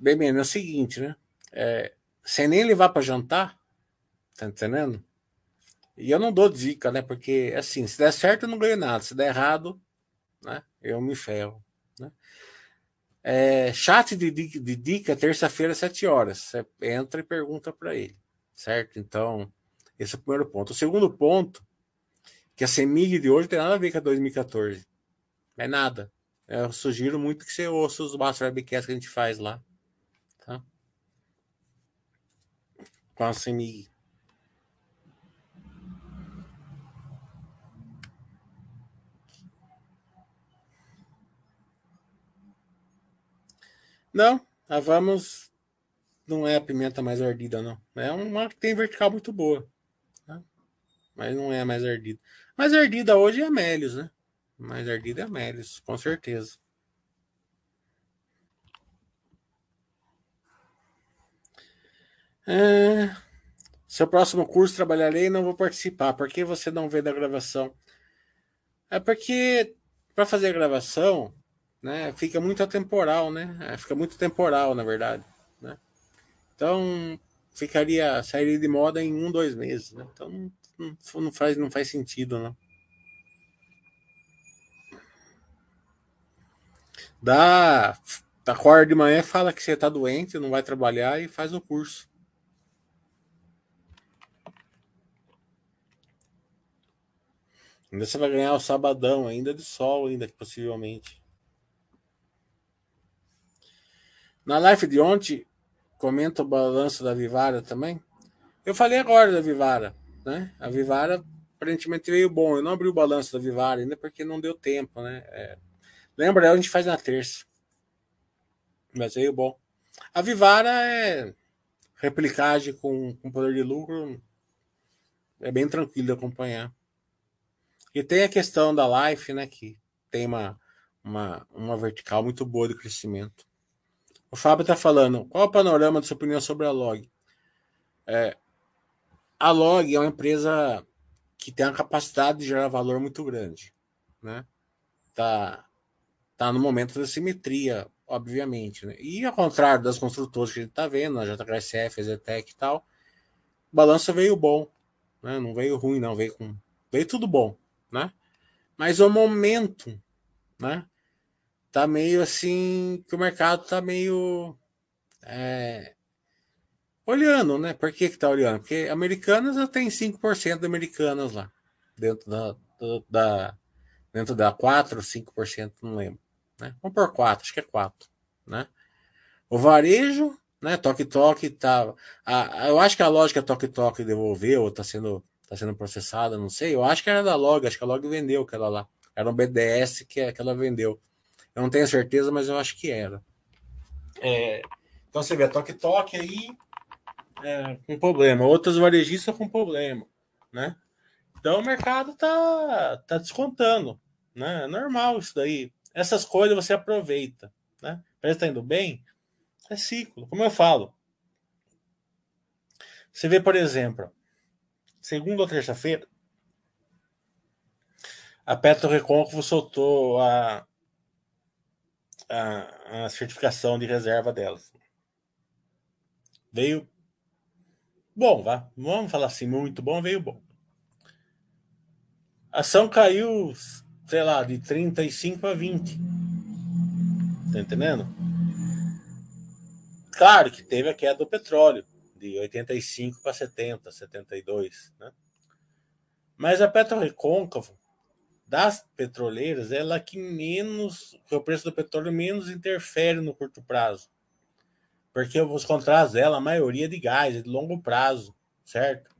bem, bem, é o seguinte, né? É, sem nem levar para jantar, tá entendendo? E eu não dou dica, né? Porque, assim, se der certo, eu não ganho nada. Se der errado, né? Eu me ferro. Né? É, chat de, de, de dica, terça-feira, sete horas. Você entra e pergunta para ele, certo? Então, esse é o primeiro ponto. O segundo ponto, que a CEMIG de hoje tem nada a ver com a 2014. É nada. Eu sugiro muito que você ouça os Master Webcasts que a gente faz lá. Tá? Com a CEMIG. Não, a Vamos não é a pimenta mais ardida, não. É uma que tem vertical muito boa. Né? Mas não é a mais ardida. Mais ardida hoje é a Melios, né? Mais ardida é a Melios, com certeza. É... Seu próximo curso trabalharei e não vou participar. Por que você não vê da gravação? É porque para fazer a gravação né? Fica muito atemporal, né? É, fica muito temporal, na verdade, né? Então ficaria sairia de moda em um, dois meses, né? Então não, faz não faz sentido, não. Dá, acorda de manhã, fala que você tá doente, não vai trabalhar e faz o curso. Ainda você vai ganhar o sabadão ainda de sol, ainda possivelmente. Na live de ontem, comenta o balanço da Vivara também. Eu falei agora da Vivara, né? A Vivara aparentemente veio bom. Eu não abri o balanço da Vivara ainda porque não deu tempo, né? É... Lembra, a gente faz na terça. Mas veio bom. A Vivara é replicagem com, com poder de lucro. É bem tranquilo de acompanhar. E tem a questão da Life, né? Que tem uma, uma, uma vertical muito boa de crescimento. O Fábio está falando, qual o panorama da sua opinião sobre a Log? É, a Log é uma empresa que tem a capacidade de gerar valor muito grande. Né? Tá, tá no momento da simetria, obviamente. Né? E ao contrário das construtoras que a gente está vendo, a JHSF, a Zetec e tal, o balanço veio bom. Né? Não veio ruim, não. Veio, com, veio tudo bom. Né? Mas o momento né, tá meio assim, que o mercado tá meio é, olhando, né? Por que que tá olhando? Porque americanas já tem 5% de americanas lá, dentro da, da dentro da 4 ou 5%, não lembro, né? Vamos por 4, acho que é 4, né? O varejo, né, Toque Toque tá, a, eu acho que a lógica Toque Toque devolveu, ou tá sendo tá sendo processada, não sei. Eu acho que era da Log, acho que a Log vendeu aquela lá. Era um BDS que, que ela vendeu. Eu não tenho certeza, mas eu acho que era. É, então você vê, toque-toque aí é, com problema. Outros varejistas com problema, né? Então o mercado tá, tá descontando, né? É normal isso daí. Essas coisas você aproveita, né? Parece que tá indo bem, é ciclo. Como eu falo, você vê, por exemplo, segunda ou terça-feira, a Petro Recôncavo soltou a, a, a certificação de reserva delas. Veio bom, vá. Vamos falar assim, muito bom, veio bom. A ação caiu, sei lá, de 35 a 20. Tá entendendo? Claro que teve a queda do petróleo, de 85 para 70, 72, né? Mas a Petro Recôncavo das petroleiras, ela que menos, que o preço do petróleo menos interfere no curto prazo. Porque os contratos dela, a maioria de gás, é de longo prazo, certo?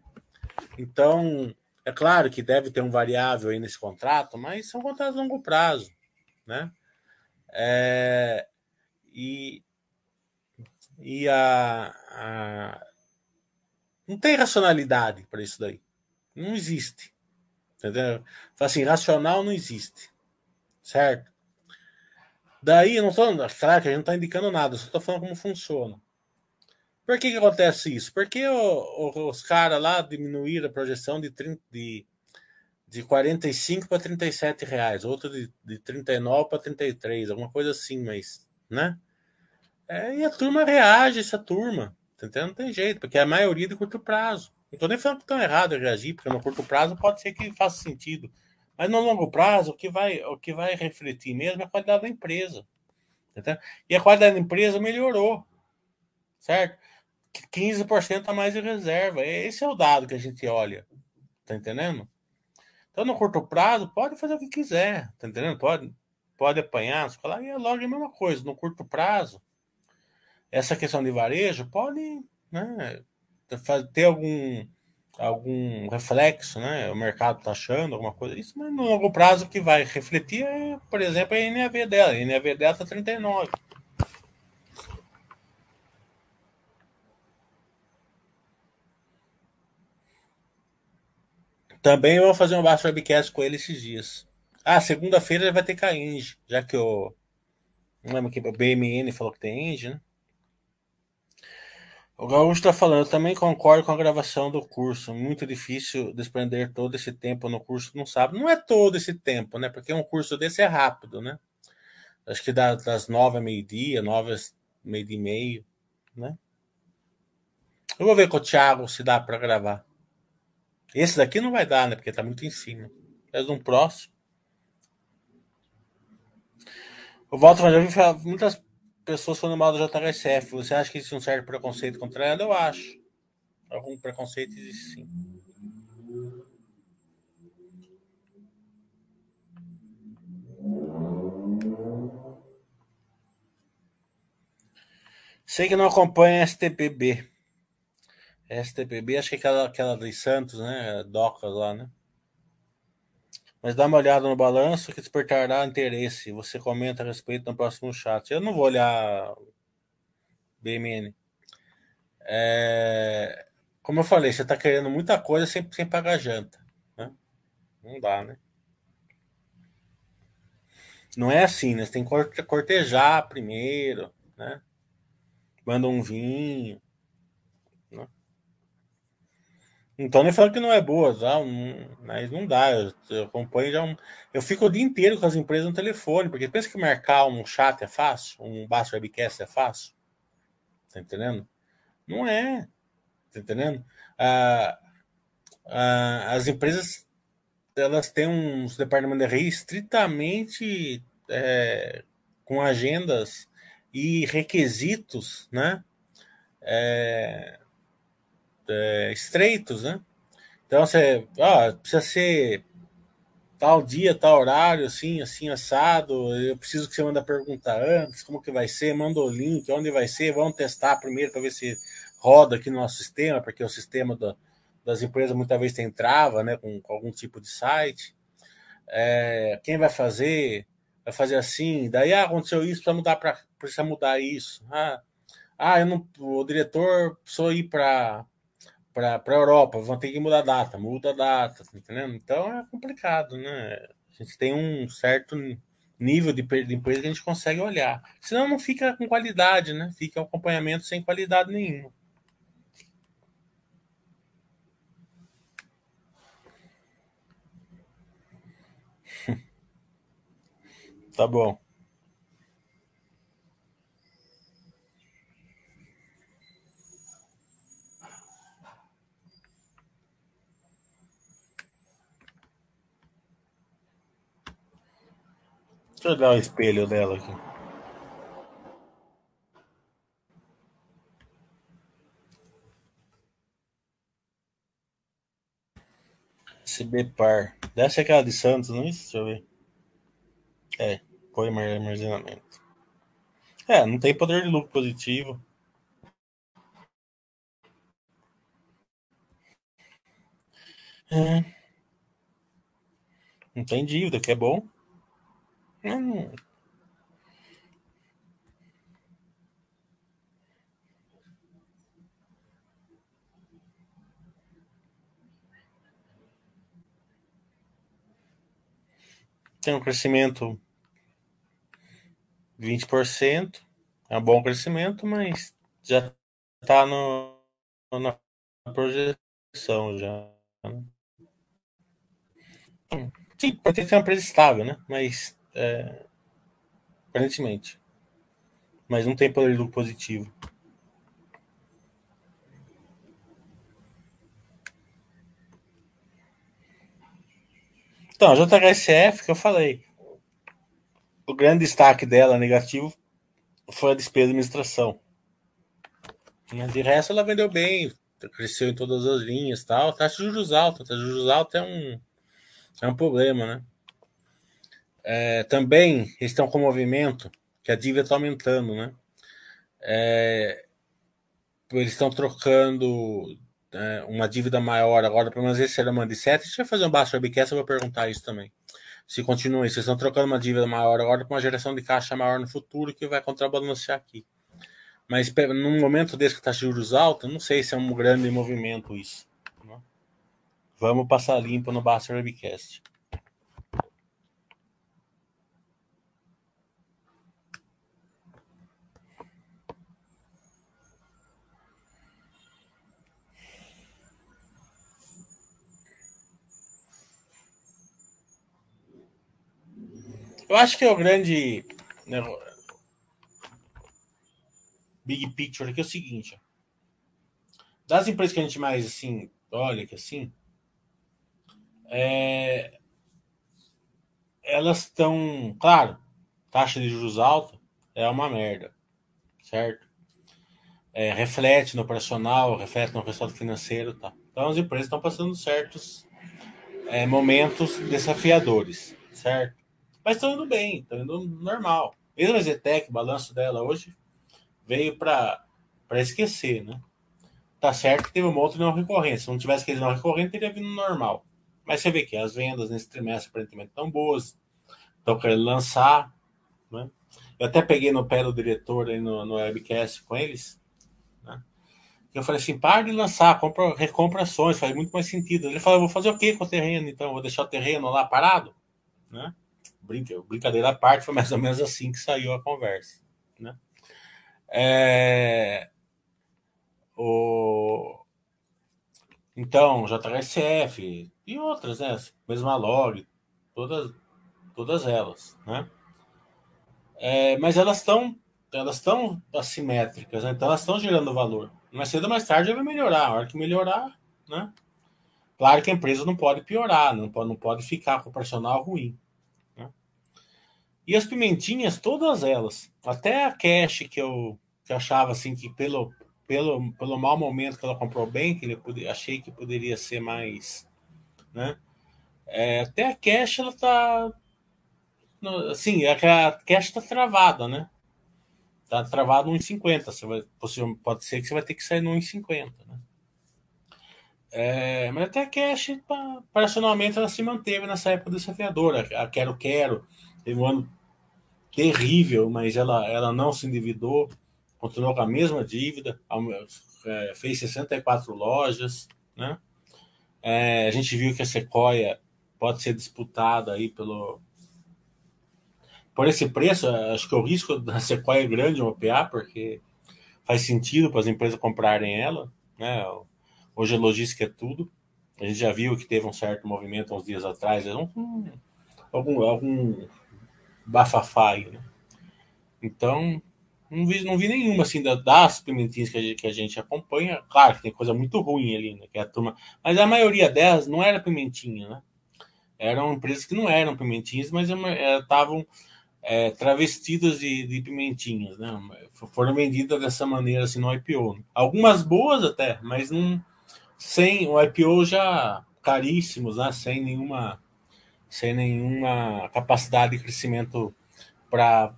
Então, é claro que deve ter um variável aí nesse contrato, mas são contratos de longo prazo, né? É, e e a, a, não tem racionalidade para isso daí. Não existe. Entendeu? Assim, racional não existe. Certo? Daí, eu não estou. Claro que a gente não está indicando nada, só estou falando como funciona. Por que, que acontece isso? Porque o, o, os caras lá diminuíram a projeção de, 30, de, de 45 para 37 reais, outro de, de 39 para 33, alguma coisa assim, mas, né? É, e a turma reage, essa turma, tá entendendo? Não tem jeito, porque é a maioria de curto prazo. Não nem falando que tão errado reagir, porque no curto prazo pode ser que faça sentido. Mas no longo prazo, o que vai, o que vai refletir mesmo é a qualidade da empresa. Tá e a qualidade da empresa melhorou, certo? 15% a mais de reserva. Esse é o dado que a gente olha. Tá entendendo? Então, no curto prazo, pode fazer o que quiser, tá entendendo? Pode, pode apanhar, falar, e é logo a mesma coisa. No curto prazo, essa questão de varejo pode né, ter algum, algum reflexo, né? O mercado está achando alguma coisa isso, mas no longo prazo que vai refletir é, por exemplo, a NAV dela. A NAV dela está 39. Também vou fazer um baixo webcast com ele esses dias. Ah, segunda-feira vai ter Cainge, já que o. Não lembro que o BMN falou que tem Inge, né? O Gaúcho está falando, também concordo com a gravação do curso. Muito difícil desprender todo esse tempo no curso, não sabe. Não é todo esse tempo, né? Porque um curso desse é rápido, né? Acho que das nove a meio-dia, nove a meio-dia e meio, né? Eu vou ver com o Thiago se dá para gravar. Esse daqui não vai dar, né? Porque tá muito em cima. Mas um próximo. O Walter já vi muitas pessoas falando mal do JHSF. Você acha que existe um certo preconceito contra ela? Eu acho. Algum preconceito existe sim. Sei que não acompanha a STPB. STPB, acho que é aquela, aquela dos Santos, né? Docas lá, né? Mas dá uma olhada no balanço que despertará interesse. Você comenta a respeito no próximo chat. Eu não vou olhar BMN. É... Como eu falei, você está querendo muita coisa sem, sem pagar janta. Né? Não dá, né? Não é assim, né? Você tem que cortejar primeiro, né? Manda um vinho. Tô nem falando que não é boa, tá? mas não dá. Eu, eu acompanho já um, Eu fico o dia inteiro com as empresas no telefone, porque pensa que marcar um chat é fácil, um baixo webcast é fácil. Tá entendendo? Não é. Tá entendendo? Ah, ah, as empresas elas têm uns departamentos de RI estritamente é, com agendas e requisitos, né? É, é, estreitos, né? Então você precisa ser tal dia, tal horário, assim, assim, assado. Eu preciso que você manda perguntar antes, como que vai ser, manda o link, onde vai ser, vamos testar primeiro para ver se roda aqui no nosso sistema, porque o sistema do, das empresas muitas vezes tem trava, né, com, com algum tipo de site. É, quem vai fazer? Vai fazer assim, daí ah, aconteceu isso, precisa mudar precisa mudar isso. Ah, ah, eu não, o diretor precisou ir para para a Europa, vão ter que mudar a data, muda a data, tá entendendo? Então é complicado, né? A gente tem um certo nível de, de empresa que a gente consegue olhar. Senão não fica com qualidade, né? Fica um acompanhamento sem qualidade nenhuma. tá bom. Deixa eu dar o espelho dela aqui. CB Par. Deve ser aquela de Santos, não é isso? Deixa eu ver. É, põe armazenamento. É, não tem poder de lucro positivo. É. Não tem dívida, que é bom. Hum. Tem um crescimento 20%, é um bom crescimento, mas já está na projeção já. Né? Sim, pode ter uma empresa estável, né? Mas. É, aparentemente. Mas não tem poder de lucro positivo. Então, a JHSF, que eu falei, o grande destaque dela negativo foi a despesa de administração. De resto, ela vendeu bem, cresceu em todas as linhas tal. Taxa de juros alta, taxa de juros alta é um, é um problema, né? É, também estão com movimento que a dívida está aumentando, né? É, eles estão trocando é, uma dívida maior agora, pelo menos esse era uma de 7. Deixa eu fazer um baixo webcast, eu vou perguntar isso também. Se continua isso, eles estão trocando uma dívida maior agora com uma geração de caixa maior no futuro que vai contrabalancear aqui. Mas num momento desse que está juros altos, não sei se é um grande movimento isso. Né? Vamos passar limpo no Basta Webcast. Eu acho que é o grande né, big picture aqui é o seguinte. Das empresas que a gente mais assim olha que assim, é, elas estão, claro, taxa de juros alta é uma merda, certo? É, reflete no operacional, reflete no resultado financeiro, tá? Então as empresas estão passando certos é, momentos desafiadores, certo? Mas estão indo bem, estão indo normal. Mesmo a Zetec, o balanço dela hoje veio para esquecer, né? Tá certo que teve uma outra não recorrente. Se não tivesse aquele não recorrente, teria vindo normal. Mas você vê que as vendas nesse trimestre aparentemente estão boas, estão querendo lançar. Né? Eu até peguei no pé do diretor aí no, no webcast com eles. Né? Eu falei assim: para de lançar, compra, recompra ações, faz muito mais sentido. Ele falou: vou fazer o quê com o terreno então? Vou deixar o terreno lá parado? Né? Brinca, brincadeira à parte, foi mais ou menos assim que saiu a conversa. Né? É, o, então, JHSF e outras, né? Mesma log, todas, todas elas, né? É, mas elas estão elas estão assimétricas, né? então elas estão gerando valor. Mais cedo ou mais tarde vai melhorar. A hora que melhorar, né? Claro que a empresa não pode piorar, não pode, não pode ficar com o personal ruim. E as pimentinhas, todas elas, até a cash que eu, que eu achava assim que pelo, pelo, pelo mau momento que ela comprou bem, que ele achei que poderia ser mais, né? É, até a cash ela tá assim, é a cash tá travada, né? Tá travado no 1,50. Você vai, pode ser que você vai ter que sair no 1,50, né? É, mas até a cash, operacionalmente, ela se manteve nessa época desafiadora. A Quero Quero Teve um ano terrível, mas ela, ela não se endividou, continuou com a mesma dívida, é, fez 64 lojas, né? É, a gente viu que a Sequoia pode ser disputada aí pelo por esse preço, acho que o risco da Sequoia é grande no OPA, porque faz sentido para as empresas comprarem ela, né? Hoje a logística é tudo. A gente já viu que teve um certo movimento uns dias atrás, algum, algum, bafafá né? Então, não vi, não vi nenhuma, assim, das pimentinhas que a, gente, que a gente acompanha. Claro que tem coisa muito ruim ali, né? Que é a turma... Mas a maioria delas não era pimentinha, né? Eram empresas que não eram pimentinhas, mas estavam é, travestidas de, de, pimentinhas, né? Foram vendidas dessa maneira, assim, no IPO. Né? Algumas boas até, mas não... Sem o IPO já caríssimos, né? Sem nenhuma sem nenhuma capacidade de crescimento para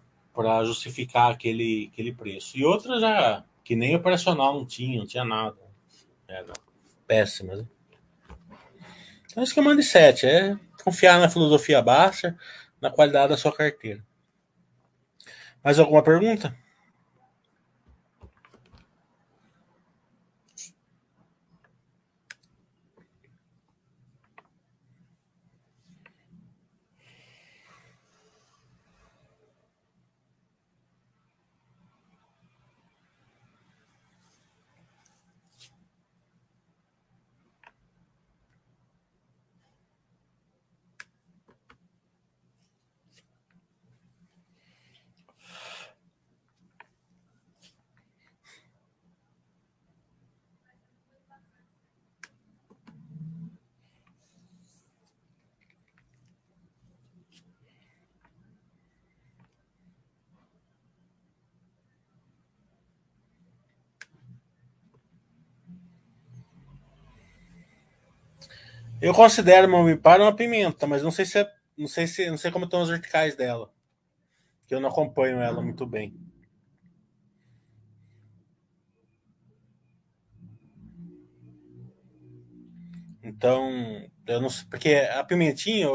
justificar aquele, aquele preço. E outras já, que nem operacional não tinha, não tinha nada. Era péssimas. Né? Então, isso que é o mindset, é confiar na filosofia baixa, na qualidade da sua carteira. Mais alguma pergunta? Eu considero uma Ambipar uma pimenta, mas não sei se é, não sei se não sei como estão as verticais dela, que eu não acompanho ela muito bem. Então, eu não sei, porque a pimentinha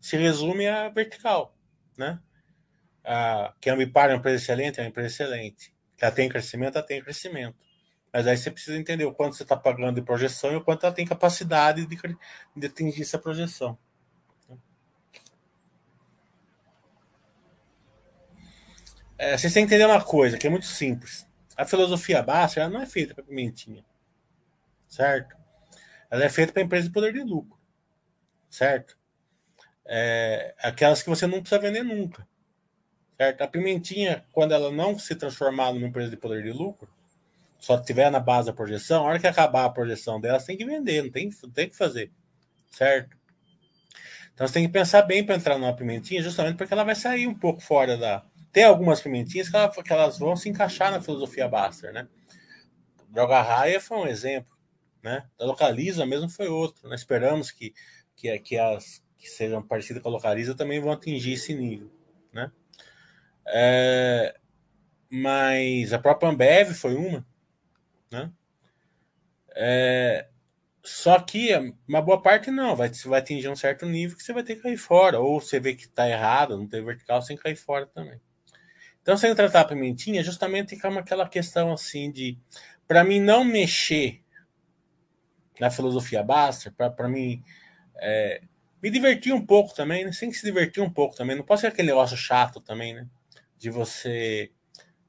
se resume a vertical, né? A, que a Ambipar é uma empresa excelente, é uma empresa excelente. Que ela tem crescimento, ela tem crescimento. Mas aí você precisa entender o quanto você está pagando de projeção e o quanto ela tem capacidade de, de atingir essa projeção. É, vocês têm que entender uma coisa que é muito simples. A filosofia básica não é feita para pimentinha, certo? Ela é feita para empresa de poder de lucro, certo? É, aquelas que você não precisa vender nunca, certo? A pimentinha, quando ela não se transformar numa empresa de poder de lucro, só tiver na base da projeção, a hora que acabar a projeção dela, tem que vender, não tem, tem que fazer, certo? Então você tem que pensar bem para entrar numa pimentinha, justamente porque ela vai sair um pouco fora da. Tem algumas pimentinhas que, ela, que elas vão se encaixar na filosofia Baster, né? Droga Raia foi um exemplo, né? A Localiza mesmo foi outro. Nós esperamos que, que, que as que sejam parecidas com a Localiza também vão atingir esse nível, né? É, mas a própria Ambev foi uma, né? É, só que uma boa parte não, vai, você vai atingir um certo nível que você vai ter que cair fora, ou você vê que está errado, não tem vertical, sem cair fora também. Então, sem tratar a pimentinha, justamente fica aquela questão assim de, para mim não mexer na filosofia Baster, para mim é, me divertir um pouco também, né? Sem que se divertir um pouco também. Não pode ser aquele negócio chato também, né? De você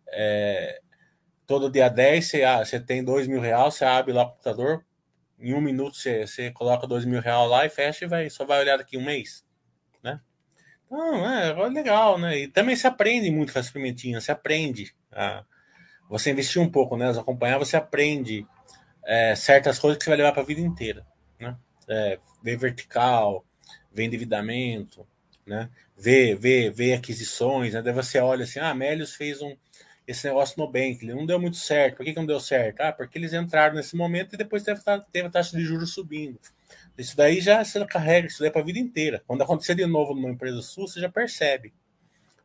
é, todo dia 10 você, ah, você tem dois mil reais, você abre lá o computador, em um minuto você, você coloca dois mil reais lá e fecha e vai, só vai olhar daqui um mês, né? Então, é, é legal, né? E também se aprende muito com as pimentinhas, você aprende. A, você investir um pouco nelas, acompanhar, você aprende é, certas coisas que você vai levar para a vida inteira, né? É, ver vertical, ver endividamento, né? Ver, ver, ver aquisições, né? Daí você olha assim, ah, Melios fez um, esse negócio no Bank, não deu muito certo. Por que, que não deu certo? Ah, porque eles entraram nesse momento e depois teve, teve a taxa de juros subindo. Isso daí já você carrega, isso daí é para a vida inteira. Quando acontecer de novo numa empresa sua, você já percebe.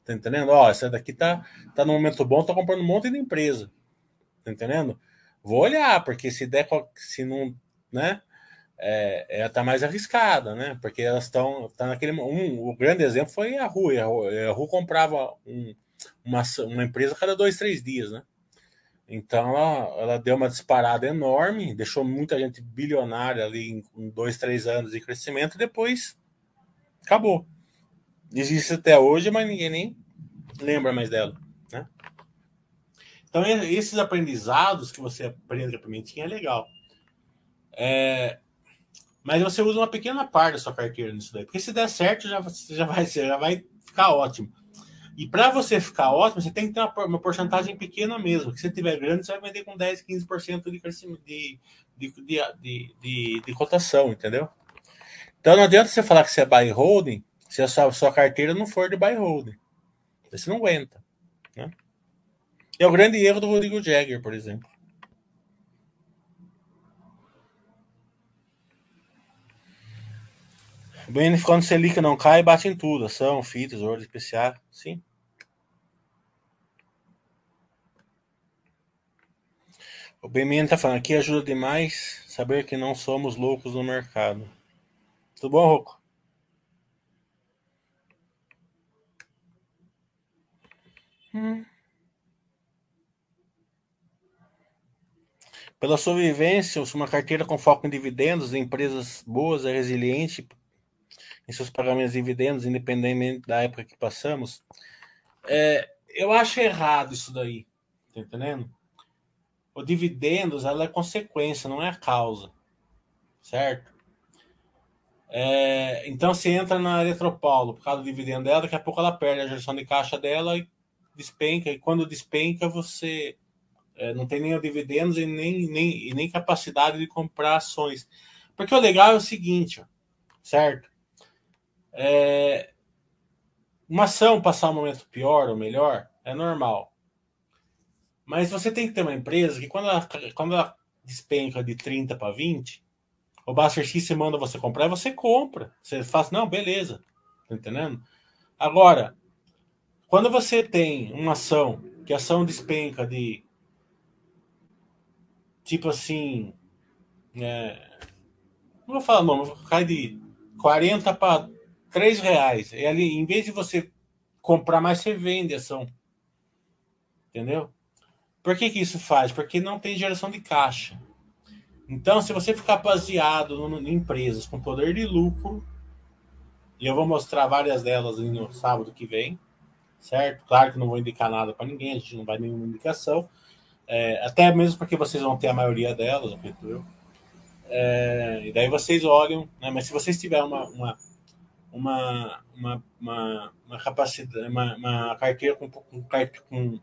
Tá entendendo? Ó, essa daqui tá, tá no momento bom, tá comprando um monte de empresa. Tá entendendo? Vou olhar, porque se der, se não, né? É, ela tá mais arriscada, né? Porque elas estão tá naquele um, o grande exemplo foi a Rua. A Rua comprava um, uma, uma empresa a cada dois, três dias, né? Então ela, ela deu uma disparada enorme, deixou muita gente bilionária ali em, em dois, três anos de crescimento, e depois acabou. Existe até hoje, mas ninguém nem lembra mais dela, né? Então esses aprendizados que você aprende com a pimentinha é legal. É, mas você usa uma pequena parte da sua carteira nisso daí, porque se der certo já, já vai já vai ficar ótimo. E para você ficar ótimo, você tem que ter uma, uma porcentagem pequena mesmo. Que se tiver grande, você vai vender com 10, 15% de crescimento de, de, de, de, de, cotação, entendeu? Então não adianta você falar que você é buy holding se a sua, sua carteira não for de buy holding. Você não aguenta. Né? É o grande erro do Rodrigo Jagger, por exemplo. O quando Selic não cai, bate em tudo. Ação, FITs, ordem especial. Sim. O BMN tá falando aqui ajuda demais saber que não somos loucos no mercado. Tudo bom, Roco? Hum. Pela sua vivência, uma carteira com foco em dividendos, em empresas boas, é resiliente, em seus pagamentos de dividendos, independentemente da época que passamos. É, eu acho errado isso daí, tá entendendo? O dividendos ela é consequência, não é a causa, certo? É, então se entra na Eletropaulo por causa do dividendo dela, daqui a pouco ela perde a gestão de caixa dela e despenca. E quando despenca, você é, não tem nem o dividendos e nem, nem, e nem capacidade de comprar ações. Porque o legal é o seguinte, certo? É, uma ação passar um momento pior ou melhor é normal. Mas você tem que ter uma empresa que quando ela, quando ela despenca de 30 para 20, O Baster X manda você comprar, você compra. Você faz, não, beleza. Tá entendendo? Agora, quando você tem uma ação, que a ação despenca de tipo assim. É, não vou falar não, cai de 40 para 3 reais. E ali, em vez de você comprar mais, você vende ação. Entendeu? Por que, que isso faz? Porque não tem geração de caixa. Então, se você ficar baseado em empresas com poder de lucro, e eu vou mostrar várias delas no sábado que vem, certo? Claro que não vou indicar nada para ninguém, a gente não vai nenhuma indicação, é, até mesmo porque vocês vão ter a maioria delas, acredito eu. É, e daí vocês olham, né? mas se vocês tiverem uma, uma, uma, uma, uma, uma capacidade, uma, uma carteira com, com, com,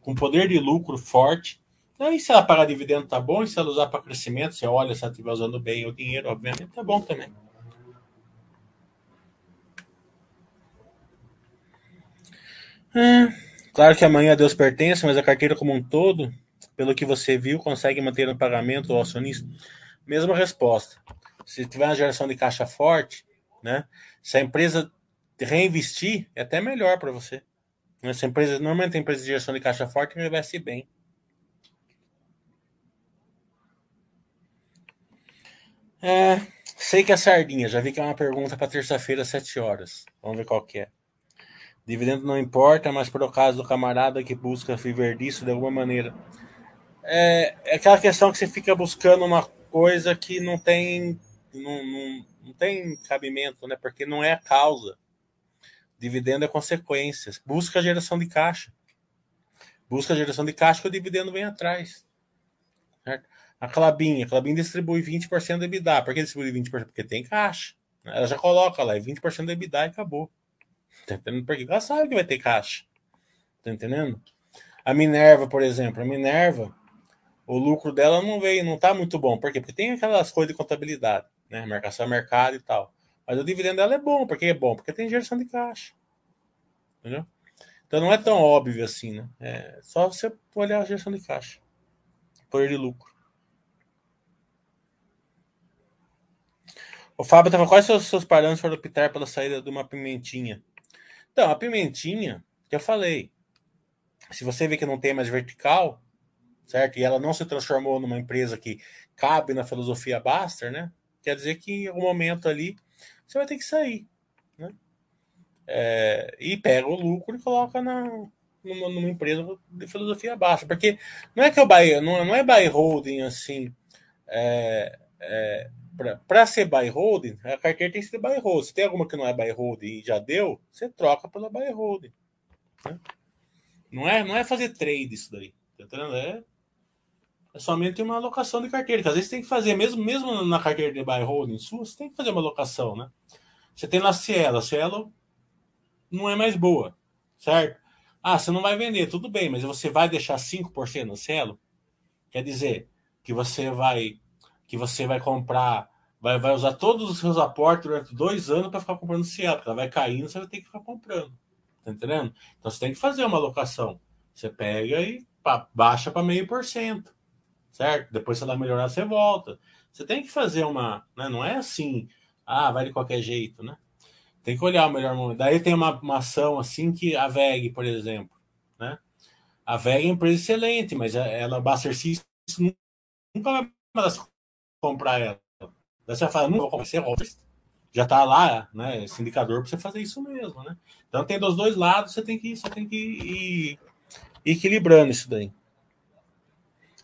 com poder de lucro forte, Aí, se ela pagar dividendo, tá bom. E se ela usar para crescimento, você olha se ela estiver usando bem o dinheiro, obviamente, tá bom também. É, claro que amanhã Deus pertence, mas a carteira como um todo, pelo que você viu, consegue manter no pagamento o acionista? Mesma resposta. Se tiver uma geração de caixa forte, né? Se a empresa reinvestir, é até melhor para você. Essa empresa, normalmente a empresa de geração de caixa forte investe bem. É, sei que é sardinha, já vi que é uma pergunta para terça-feira, às 7 horas. Vamos ver qual que é. Dividendo não importa, mas por caso do camarada que busca viver disso de alguma maneira. É, é aquela questão que você fica buscando uma coisa que não tem não, não, não tem cabimento, né? Porque não é a causa. Dividendo é consequência. Busca a geração de caixa. Busca a geração de caixa que o dividendo vem atrás. Certo? A Clabin, a Clabin distribui 20% do EBITDA. Por que distribui 20%? Porque tem caixa. Ela já coloca lá, é 20% do EBITDA e acabou. Tá entendendo? Porque ela sabe que vai ter caixa. Tá entendendo? A Minerva, por exemplo, a Minerva, o lucro dela não veio, não tá muito bom. Por quê? Porque tem aquelas coisas de contabilidade, né? Marcação a mercado e tal. Mas o dividendo dela é bom. Por que é bom? Porque tem geração de caixa. Entendeu? Então não é tão óbvio assim, né? É só você olhar a geração de caixa. Poder de lucro. O Fábio estava quais são os seus parâmetros para optar pela saída de uma pimentinha? Então, a pimentinha, que eu falei, se você vê que não tem mais vertical, certo? E ela não se transformou numa empresa que cabe na filosofia Baster, né? Quer dizer que em algum momento ali você vai ter que sair, né? É, e pega o lucro e coloca na, numa, numa, empresa de filosofia Baster. Porque não é que eu buy, não, não é buy holding assim. É, é, para ser buy holding, a carteira tem que ser buy holding. Se tem alguma que não é buy holding e já deu, você troca pela buy holding. Né? Não, é, não é fazer trade isso daí. Tá entendendo? É, é somente uma alocação de carteira. Que às vezes tem que fazer, mesmo, mesmo na carteira de buy holding sua, você tem que fazer uma alocação, né? Você tem lá Cielo. A Cielo não é mais boa, certo? Ah, você não vai vender, tudo bem, mas você vai deixar 5% no Cielo? Quer dizer que você vai que você vai comprar, vai, vai usar todos os seus aportes durante dois anos para ficar comprando Cielo, porque ela vai caindo, você vai ter que ficar comprando. Tá entendendo? Então você tem que fazer uma alocação. Você pega e baixa para meio por cento, certo? Depois, se ela melhorar, você volta. Você tem que fazer uma. Né? Não é assim, ah, vai de qualquer jeito, né? Tem que olhar o melhor momento. Daí tem uma, uma ação assim que a VEG, por exemplo, né? A VEG é uma empresa excelente, mas ela, Baster System, nunca vai comprar ela. Daí você fala, não vou comprar, você Já está lá, né? Esse indicador para você fazer isso mesmo, né? Então tem dos dois lados, você tem que, você tem que ir equilibrando isso daí.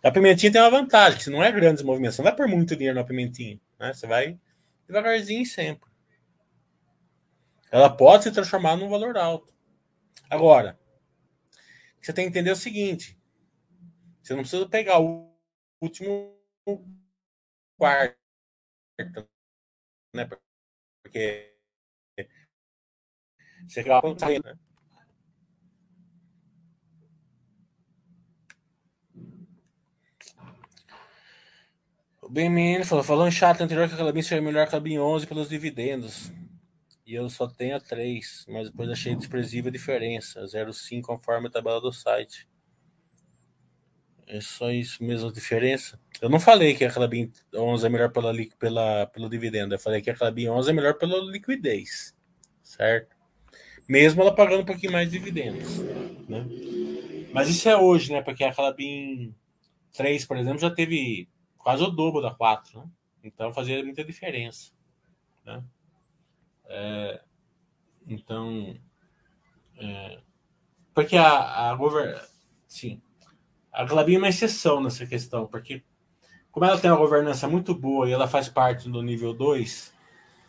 A pimentinha tem uma vantagem, que se não é grandes movimentos, você não vai pôr muito dinheiro na pimentinha, né? Você vai devagarzinho sempre. Ela pode se transformar num valor alto. Agora, você tem que entender o seguinte: você não precisa pegar o último quarto, né? Porque você acaba né? BMN falou, falou em chat anterior que a Calabim seria melhor que a Calabim 11 pelos dividendos. E eu só tenho a 3, mas depois achei desprezível a diferença. 0,5 conforme a tabela do site. É só isso mesmo a diferença. Eu não falei que a Clabin 11 é melhor pela, pela, pelo dividendo. Eu falei que a Clabin 11 é melhor pela liquidez. Certo? Mesmo ela pagando um pouquinho mais de dividendos. Né? Mas isso é hoje, né? Porque a Clabin 3, por exemplo, já teve quase o dobro da 4. Né? Então fazia muita diferença. Né? É, então. É, porque a, a govern... Sim. A Clabin é uma exceção nessa questão, porque como ela tem uma governança muito boa e ela faz parte do nível 2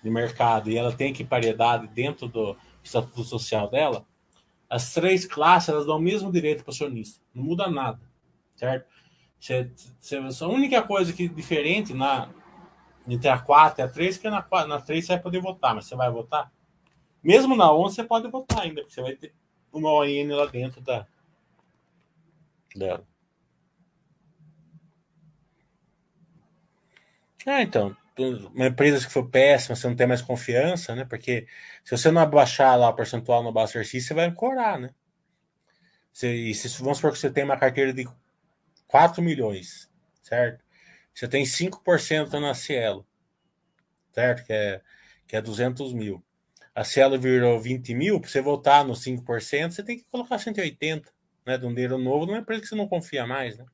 de mercado e ela tem equipariedade dentro do estatuto social dela, as três classes elas dão o mesmo direito para o acionista. Não muda nada, certo? Você, você, a única coisa que diferente na, entre a 4 e a 3 que na, na 3 você vai poder votar, mas você vai votar? Mesmo na 11 você pode votar ainda, porque você vai ter uma ON lá dentro da, dela. Ah, então, uma empresa que for péssima, você não tem mais confiança, né? Porque se você não abaixar lá o percentual no Buster X, você vai ancorar, né? Você, e se, vamos supor que você tem uma carteira de 4 milhões, certo? Você tem 5% na Cielo, certo? Que é, que é 200 mil. A Cielo virou 20 mil, para você voltar nos 5%, você tem que colocar 180, né? De um dinheiro novo numa empresa que você não confia mais, né?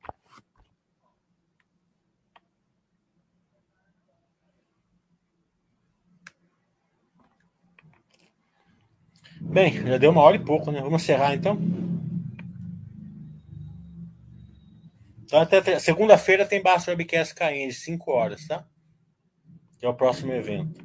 Bem, já deu uma hora e pouco, né? Vamos encerrar então. Então, até segunda-feira tem Basta Webcast KN, 5 horas, tá? Que é o próximo evento.